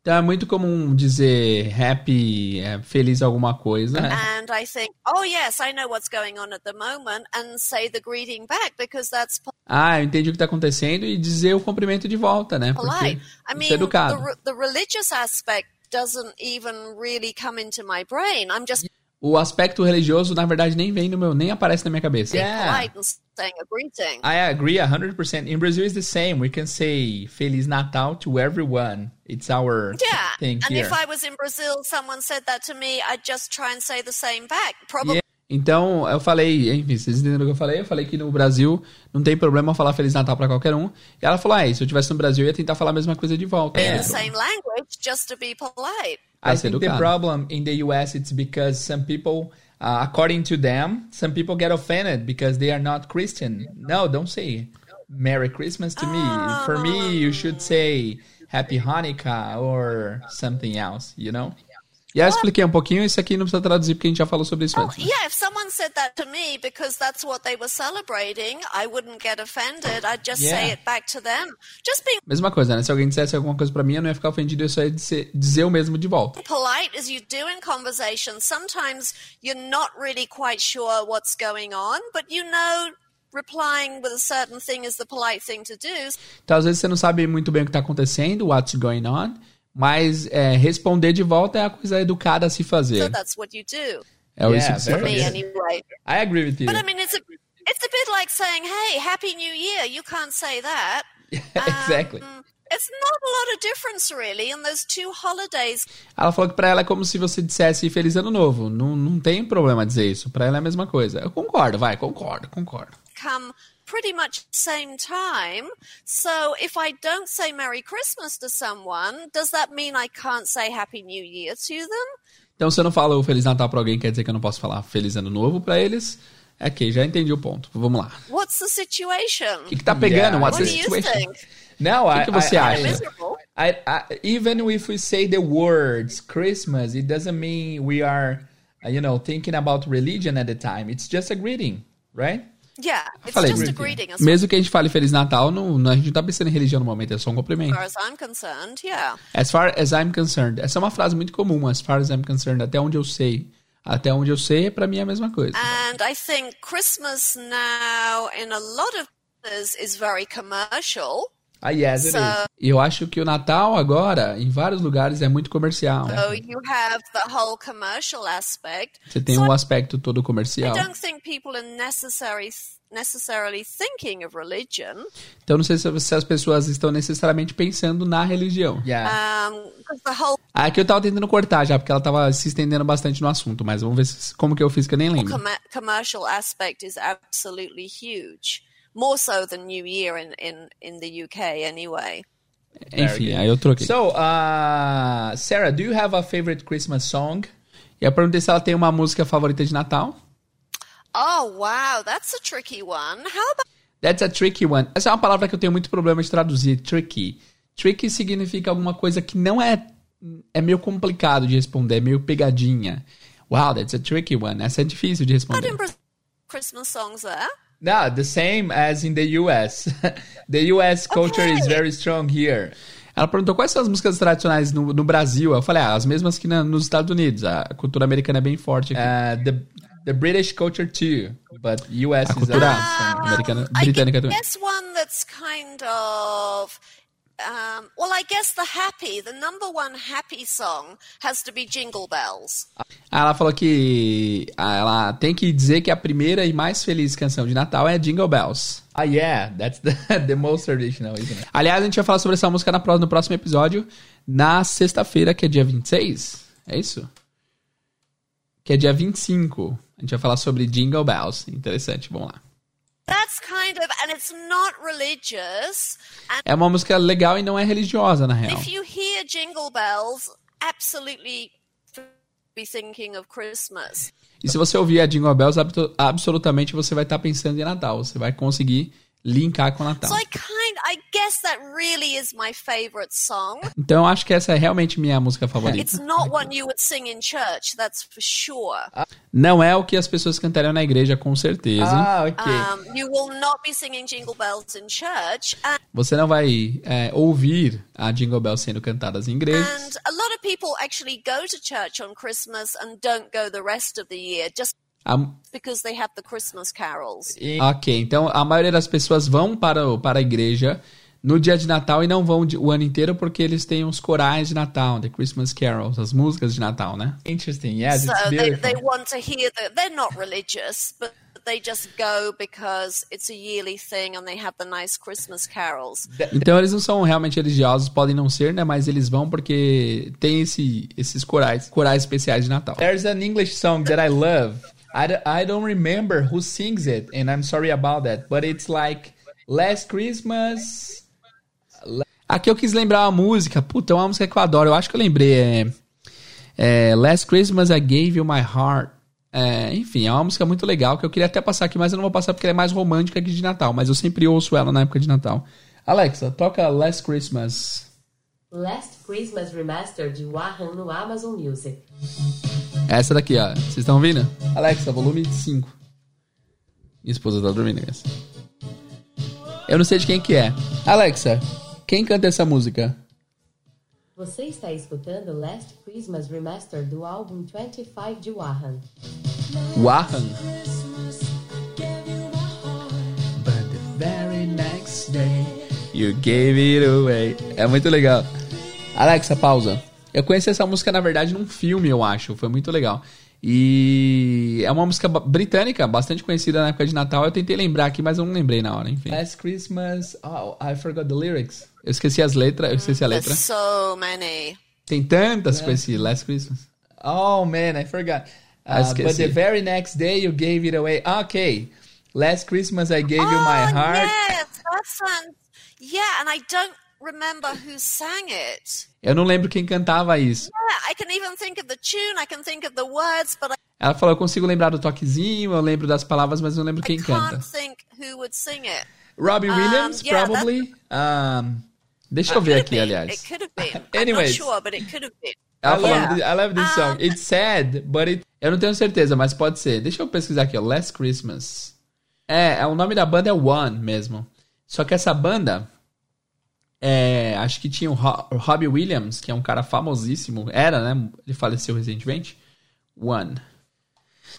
Então é muito comum dizer happy, é, feliz alguma coisa.
And I think, oh, yes, I know what's going on at the moment, and say the greeting back because that's
Ah, eu entendi o que está acontecendo e dizer o cumprimento de volta, né? Porque
polite. I mean,
é
the,
educado.
re- the religious aspect doesn't even really come into my brain. I'm just
O aspecto religioso, na verdade, nem vem no meu, nem aparece na minha cabeça.
Yeah.
polite and saying a greeting.
I agree 100%. In Brazil, it's the same. We can say Feliz Natal to everyone. It's our
Yeah.
thing
And
here.
if I was in Brazil, someone said that to me, I'd just try and say the same back. Probably
Então, eu falei, enfim, vocês entenderam o que eu falei? Eu falei que no Brasil não tem problema falar Feliz Natal pra qualquer um. E ela falou, ah, se eu tivesse no Brasil, eu ia tentar falar a mesma coisa de volta.
É.
Não
the same language just to be polite.
I think the problem in the US it's because some people, uh, according to them, some people get offended because they are not Christian. No, don't say.
Merry Christmas to me. For me, you should say Happy Hanukkah or something else, you know? E aí eu expliquei um pouquinho, isso aqui não precisa traduzir porque a gente já falou sobre isso
Oh,
antes. né?
yeah, if someone said that to me because that's what they were celebrating, I wouldn't get offended. I'd just say
Yeah.
it back to them. Just being
Mesma coisa, né? Se alguém dissesse alguma coisa pra mim, eu não ia ficar ofendido, eu só ia dizer, dizer o mesmo de volta.
polite as you do in conversation. Sometimes you're not really quite sure what's going on, but you know replying with a certain thing is the polite thing to do.
Então, às vezes, você não sabe muito bem o que tá acontecendo, what's going on, mas é, responder de volta é a coisa educada a se
So
fazer.
that's what you do.
É o
Yeah,
isso que
Me
faz.
anyway.
I agree with you.
But I mean, it's a it's a bit like saying, "Hey, Happy New Year." You can't say that.
exactly.
Um, it's not a lot of difference really in those two holidays.
Ela falou que pra ela é como se você dissesse Feliz Ano Novo. Não, não tem problema dizer isso. Pra ela é a mesma coisa. Eu concordo, vai, concordo, concordo.
Come pretty much same time. So if I don't say Merry Christmas to someone, does that mean I can't say Happy New Year to them?
Então, se eu não falo Feliz Natal pra alguém, quer dizer que eu não posso falar Feliz Ano Novo pra eles? É ok, já entendi o ponto. Vamos lá.
What's the situation?
O que, que tá pegando?
Yeah.
What's
what
the
do you
situation?
think?
No, I,
que você
I,
acha?
I, I, I, even if we say the words Christmas, it doesn't mean we are, you know, thinking about religion at the time. It's just a greeting, right?
Yeah, it's
Falei,
just a
greeting.
as
Mesmo que a gente fale Feliz Natal, não, não- a gente não tá pensando em religião no momento, é só um cumprimento.
far as I'm concerned. Yeah.
As far as I'm concerned. Essa é uma frase muito comum, as far as I'm concerned, até onde eu sei. Até onde eu sei, pra mim é a mesma coisa.
And I think Christmas now, in a lot of places, is very commercial.
Ah, yes, it
So,
is.
Eu acho que o Natal agora, em vários lugares, é muito comercial.
so you have the whole commercial aspect.
Você tem
So
um aspecto todo
I
comercial.
don't think people are necessary, necessarily thinking of religion.
Então não sei se, se as pessoas estão necessariamente pensando na religião.
Yeah.
Um, whole
Aqui eu tava tentando cortar já, porque ela tava se estendendo bastante no assunto, mas vamos ver se- como que eu fiz que eu nem lembro.
com- commercial aspect is absolutely huge. More so than New Year in, in, in the UK, anyway.
Enfim, aí eu troquei.
So, uh, Sarah, do you have a favorite Christmas song?
E eu perguntei se ela tem uma música favorita de Natal.
Oh, wow, that's a tricky one. How about
That's a tricky one. Essa é uma palavra que eu tenho muito problema de traduzir, tricky. Tricky significa alguma coisa que não é é meio complicado de responder, é meio pegadinha. Wow, that's a tricky one. Essa é difícil de responder.
Christmas songs there?
No, the same as in the US. the US culture is
Okay.
very strong here.
Ela perguntou quais são as músicas tradicionais no, no Brasil. Eu falei, ah, as mesmas que na- nos Estados Unidos. A cultura americana é bem forte aqui.
Uh, the the British culture too, but US
A
is
cultura
a strong.
americana,
I
britânica também.
guess one that's kind of. Um, well, I guess the happy, the number one happy song has to be Jingle Bells.
Ah, Ela falou que ah, ela tem que dizer que a primeira e mais feliz canção de Natal é Jingle Bells.
Ah, yeah, that's the the most traditional, isn't it?
Aliás, a gente vai falar sobre essa música na no próximo episódio, na sexta-feira, que é dia 26. É isso? Que é dia 25. A gente vai falar sobre Jingle Bells. Interessante, vamos lá. É uma música legal e não é religiosa, na real.
if you hear Jingle Bells, absolutely be thinking of Christmas.
E se você ouvir a Jingle Bells, absolutamente você vai estar pensando em Natal. Você vai conseguir linkar com o Natal.
So I kind, I guess that really is my favorite song.
Então eu acho que essa é realmente minha música favorita.
It's not one you would sing in church, that's for sure.
Não é o que as pessoas cantariam na igreja, com certeza.
Ah, okay.
Um, you will not be singing Jingle Bells in church. And,
Você não vai é, ouvir a Jingle Bells sendo cantadas em igrejas.
and a lot of people actually go to church on Christmas and don't go the rest of the year just
A-
because they have the Christmas carols.
In-
ok, então a maioria das pessoas vão para, o- para a igreja no dia de Natal e não vão o ano inteiro porque eles têm os corais de Natal, The Christmas Carols, as músicas de Natal, né?
Interesting. Yes,
so
it's
they,
beautiful.
they want to hear that they're not religious, but they just go because it's a yearly thing and they have the nice Christmas carols.
Então eles não são realmente religiosos, podem não ser, né? Mas eles vão porque tem esse, esses corais, corais especiais de Natal.
There's an English song that I love. I, I don't remember who sings it, and I'm sorry about that, but it's like Last Christmas.
Aqui eu quis lembrar uma música, puta, é uma música que eu adoro, eu acho que eu lembrei. É, é, Last Christmas I Gave You My Heart É, enfim, é uma música muito legal que eu queria até passar aqui, mas eu não vou passar porque ela é mais romântica que de Natal. Mas eu sempre ouço ela na época de Natal. Alexa, toca Last Christmas.
Last Christmas Remastered de Wahan no Amazon Music.
Essa daqui, ó. Vocês estão ouvindo? Alexa, volume 5. Minha esposa tá dormindo, guys. Eu não sei de quem que é. Alexa, quem canta essa música?
Você está escutando Last Christmas Remastered do álbum 25 de Wahan.
Wahan. But the very next day you gave it away. É muito legal. Alexa, pausa. Eu conheci essa música, na verdade, num filme, eu acho. Foi muito legal. E é uma música britânica, bastante conhecida na época de Natal. Eu tentei lembrar aqui, mas eu não lembrei na hora, enfim. Last Christmas. Oh, I forgot the lyrics. Eu esqueci as letras, eu esqueci a letra.
There's so many.
Tem tantas com esse Last Christmas.
Oh man, I forgot.
I
Uh,
esqueci.
but the very next day you gave it away. Okay. Last Christmas I gave you my
Oh,
heart.
Yes, sounds. Yeah, and I don't remember who sang it.
Eu não lembro quem cantava isso.
Yeah, I can even think of the tune, I can think of the words, but I
Ela falou, eu consigo lembrar do toquezinho, eu lembro das palavras, mas não lembro quem canta.
can't think who would sing it.
Robbie
Um,
Williams,
yeah,
probably. Um,
Deixa eu ver aqui,
been.
aliás.
It could have been. I'm
Anyways.
not sure, but it could have been.
Ela
I,
falou,
I love this song.
Um,
It's sad, but it
eu não tenho certeza, mas pode ser. Deixa eu pesquisar aqui, ó. Last Christmas. É, é, o nome da banda é One mesmo. Só que essa banda, é, acho que tinha o, Ro- o Robbie Williams, que é um cara famosíssimo. Era, né? Ele faleceu recentemente. One.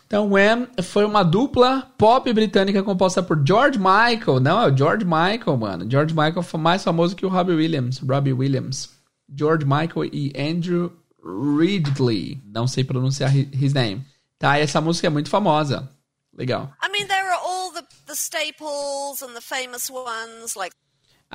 Então, Wham foi uma dupla pop britânica composta por George Michael. Não, é o George Michael, mano. George Michael foi mais famoso que o Robbie Williams. Robbie Williams. George Michael e Andrew Ridley. Não sei pronunciar hi- his name. Tá, e essa música é muito famosa. Legal.
I mean, there are all the, the staples and the famous ones, like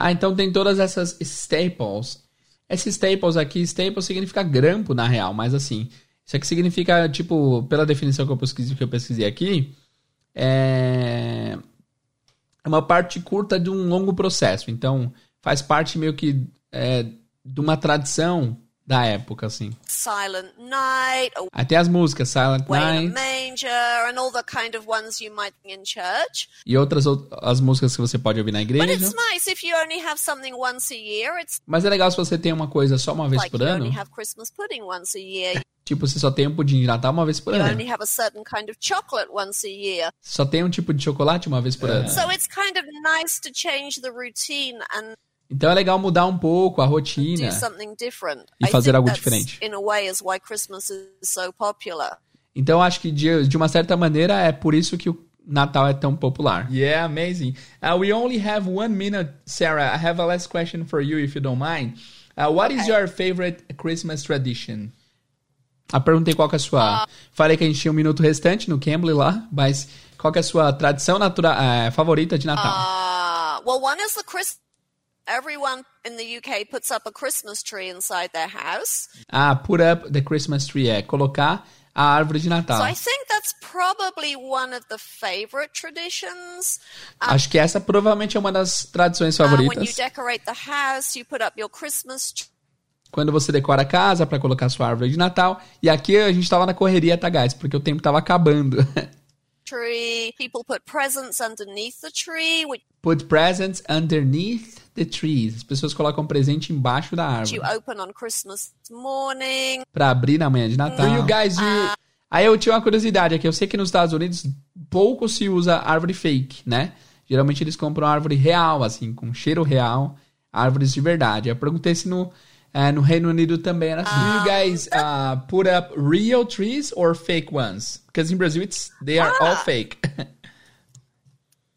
Ah, então tem todas essas staples. Esses staples aqui, staples significa grampo na real, mas assim, isso aqui significa, tipo, pela definição que eu pesquisei, que eu pesquisei aqui, é uma parte curta de um longo processo. Então, faz parte meio que é, de uma tradição da época, assim.
Silent Night,
Até as músicas Silent Night
Manger, and all the kind of ones you might sing in church.
e outras out- as músicas que você pode ouvir na
But
igreja.
it's nice if you only have something once a year. It's
Mas é legal se você tem uma coisa só uma vez
like
por
you
ano.
only have Christmas pudding once a year.
Tipo, você só tem um pudim de Natal uma vez por
You
ano.
only have a certain kind of chocolate once a year.
Só tem um tipo de chocolate uma vez por ano.
So it's kind of nice to change the routine and
Então é legal mudar um pouco a rotina.
something different.
E fazer algo diferente.
In a way, is why Christmas is so popular.
Então acho que de, de uma certa maneira é por isso que o Natal é tão popular.
Yeah, amazing. Uh, we only have one minute, Sarah. I have a last question for you, if you don't mind. Uh, what is your favorite Christmas tradition?
Eu perguntei qual que é a
Ah.
sua. Falei que a gente tinha um minuto restante no Cambly lá, mas qual que é a sua tradição natura... eh, favorita de Natal?
Uh, well, one is the Chris. Everyone in the UK puts up a Christmas tree inside their house.
Ah, put up the Christmas tree é colocar a árvore de Natal.
So I think that's probably one of the favorite traditions.
Acho que essa provavelmente é uma das tradições
Uh, when you
favoritas.
decorate the house, you put up your Christmas tree.
Quando você decora a casa pra colocar sua árvore de Natal. E aqui a gente tava na correria, tá, guys? Porque o tempo tava acabando.
tree. People put presents underneath the tree, which
Put presents underneath the trees. As pessoas colocam presente embaixo da árvore.
you open on Christmas morning.
Pra abrir na manhã de Natal.
Do you guys do?
Aí eu tinha uma curiosidade aqui. Eu sei que nos Estados Unidos pouco se usa árvore fake, né? Geralmente eles compram árvore real, assim, com cheiro real. Árvores de verdade. Eu perguntei se no, eh, no Reino Unido também era assim.
Do you guys uh, put up real trees or fake ones? Because in Brazil, it's they are all fake.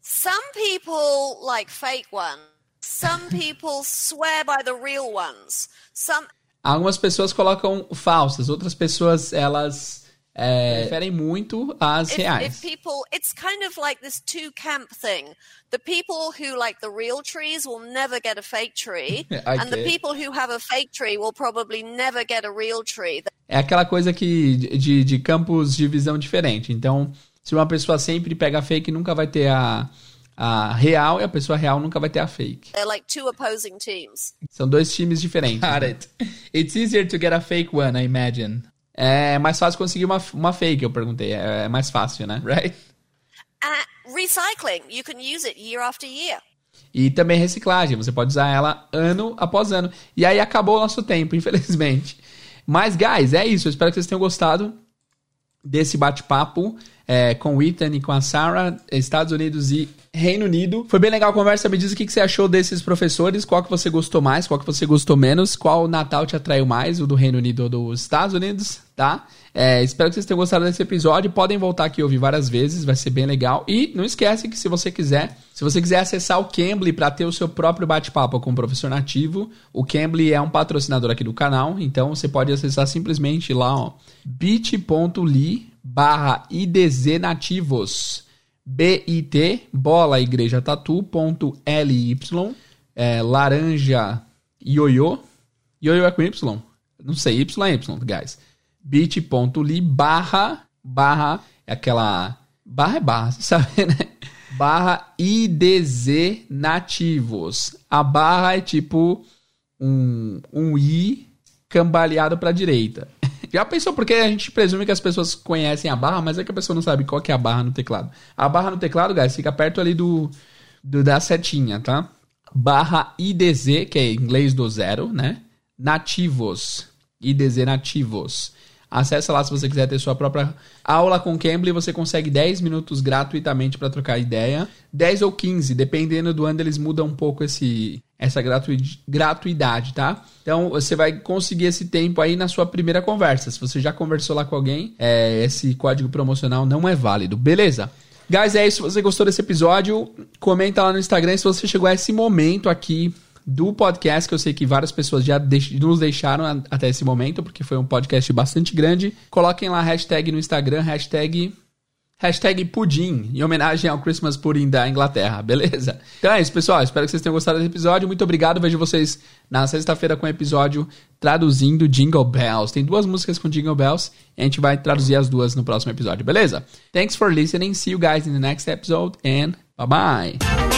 Some people like fake ones. Some people swear by the real ones. Some
Algumas pessoas colocam falsas, outras pessoas, elas eh, preferem muito as
if,
reais.
if people it's kind of like this two camp thing the people who like the real trees will never get a fake tree and the people who have a fake tree will probably never get a real tree
É aquela coisa que de, de campos de visão diferente. Então, se uma pessoa sempre pega fake, nunca vai ter a, a real, e a pessoa real nunca vai ter a fake.
they're like two opposing teams
São dois times diferentes.
Got it. It's easier to get a fake one, I imagine.
é mais fácil conseguir uma, uma fake, eu perguntei. É, é mais fácil, né? Right?
Uh, recycling. You can use it year after year.
E também reciclagem, você pode usar ela ano após ano. E aí acabou o nosso tempo, infelizmente. Mas, guys, é isso. Eu espero que vocês tenham gostado desse bate-papo é, com o Ethan e com a Sarah, Estados Unidos e Reino Unido. Foi bem legal a conversa. Me diz o que, que você achou desses professores, qual que você gostou mais, qual que você gostou menos, qual Natal te atraiu mais, o do Reino Unido ou dos Estados Unidos, tá? É, espero que vocês tenham gostado desse episódio. Podem voltar aqui e ouvir várias vezes, vai ser bem legal. E não esquece que se você quiser, se você quiser acessar o Cambly para ter o seu próprio bate-papo com o professor nativo, o Cambly é um patrocinador aqui do canal, então você pode acessar simplesmente lá, ó, bit.ly barra IDZ Nativos. BIT, bola igreja tatu, ponto LY, é, laranja ioiô. Ioiô é com Y? Não sei, Y é Y, guys. bit.ly barra, barra, é aquela, barra é barra, sabe, né? Barra IDZ Nativos. A barra é tipo um, um I cambaleado para direita. Já pensou porque a gente presume que as pessoas conhecem a barra, mas é que a pessoa não sabe qual que é a barra no teclado. A barra no teclado, guys, fica perto ali do, do da setinha, tá? Barra IDZ, que é inglês do zero, né? Nativos. IDZ nativos. Acesse lá se você quiser ter sua própria aula com Cambly. Você consegue 10 minutos gratuitamente para trocar ideia. 10 ou 15, dependendo do ano, eles mudam um pouco esse, essa gratuidade, tá? Então você vai conseguir esse tempo aí na sua primeira conversa. Se você já conversou lá com alguém, é, esse código promocional não é válido, beleza? Guys, é isso. Se você gostou desse episódio, comenta lá no Instagram se você chegou a esse momento aqui do podcast, que eu sei que várias pessoas já deix nos deixaram até esse momento, porque foi um podcast bastante grande. Coloquem lá hashtag no Instagram, hashtag Hashtag pudim, em homenagem ao Christmas Pudding da Inglaterra, beleza? Então é isso, pessoal. Espero que vocês tenham gostado desse episódio. Muito obrigado. Vejo vocês na sexta-feira com o episódio traduzindo Jingle Bells. Tem duas músicas com Jingle Bells e a gente vai traduzir as duas no próximo episódio, beleza? Thanks for listening. See you guys in the next episode and bye bye.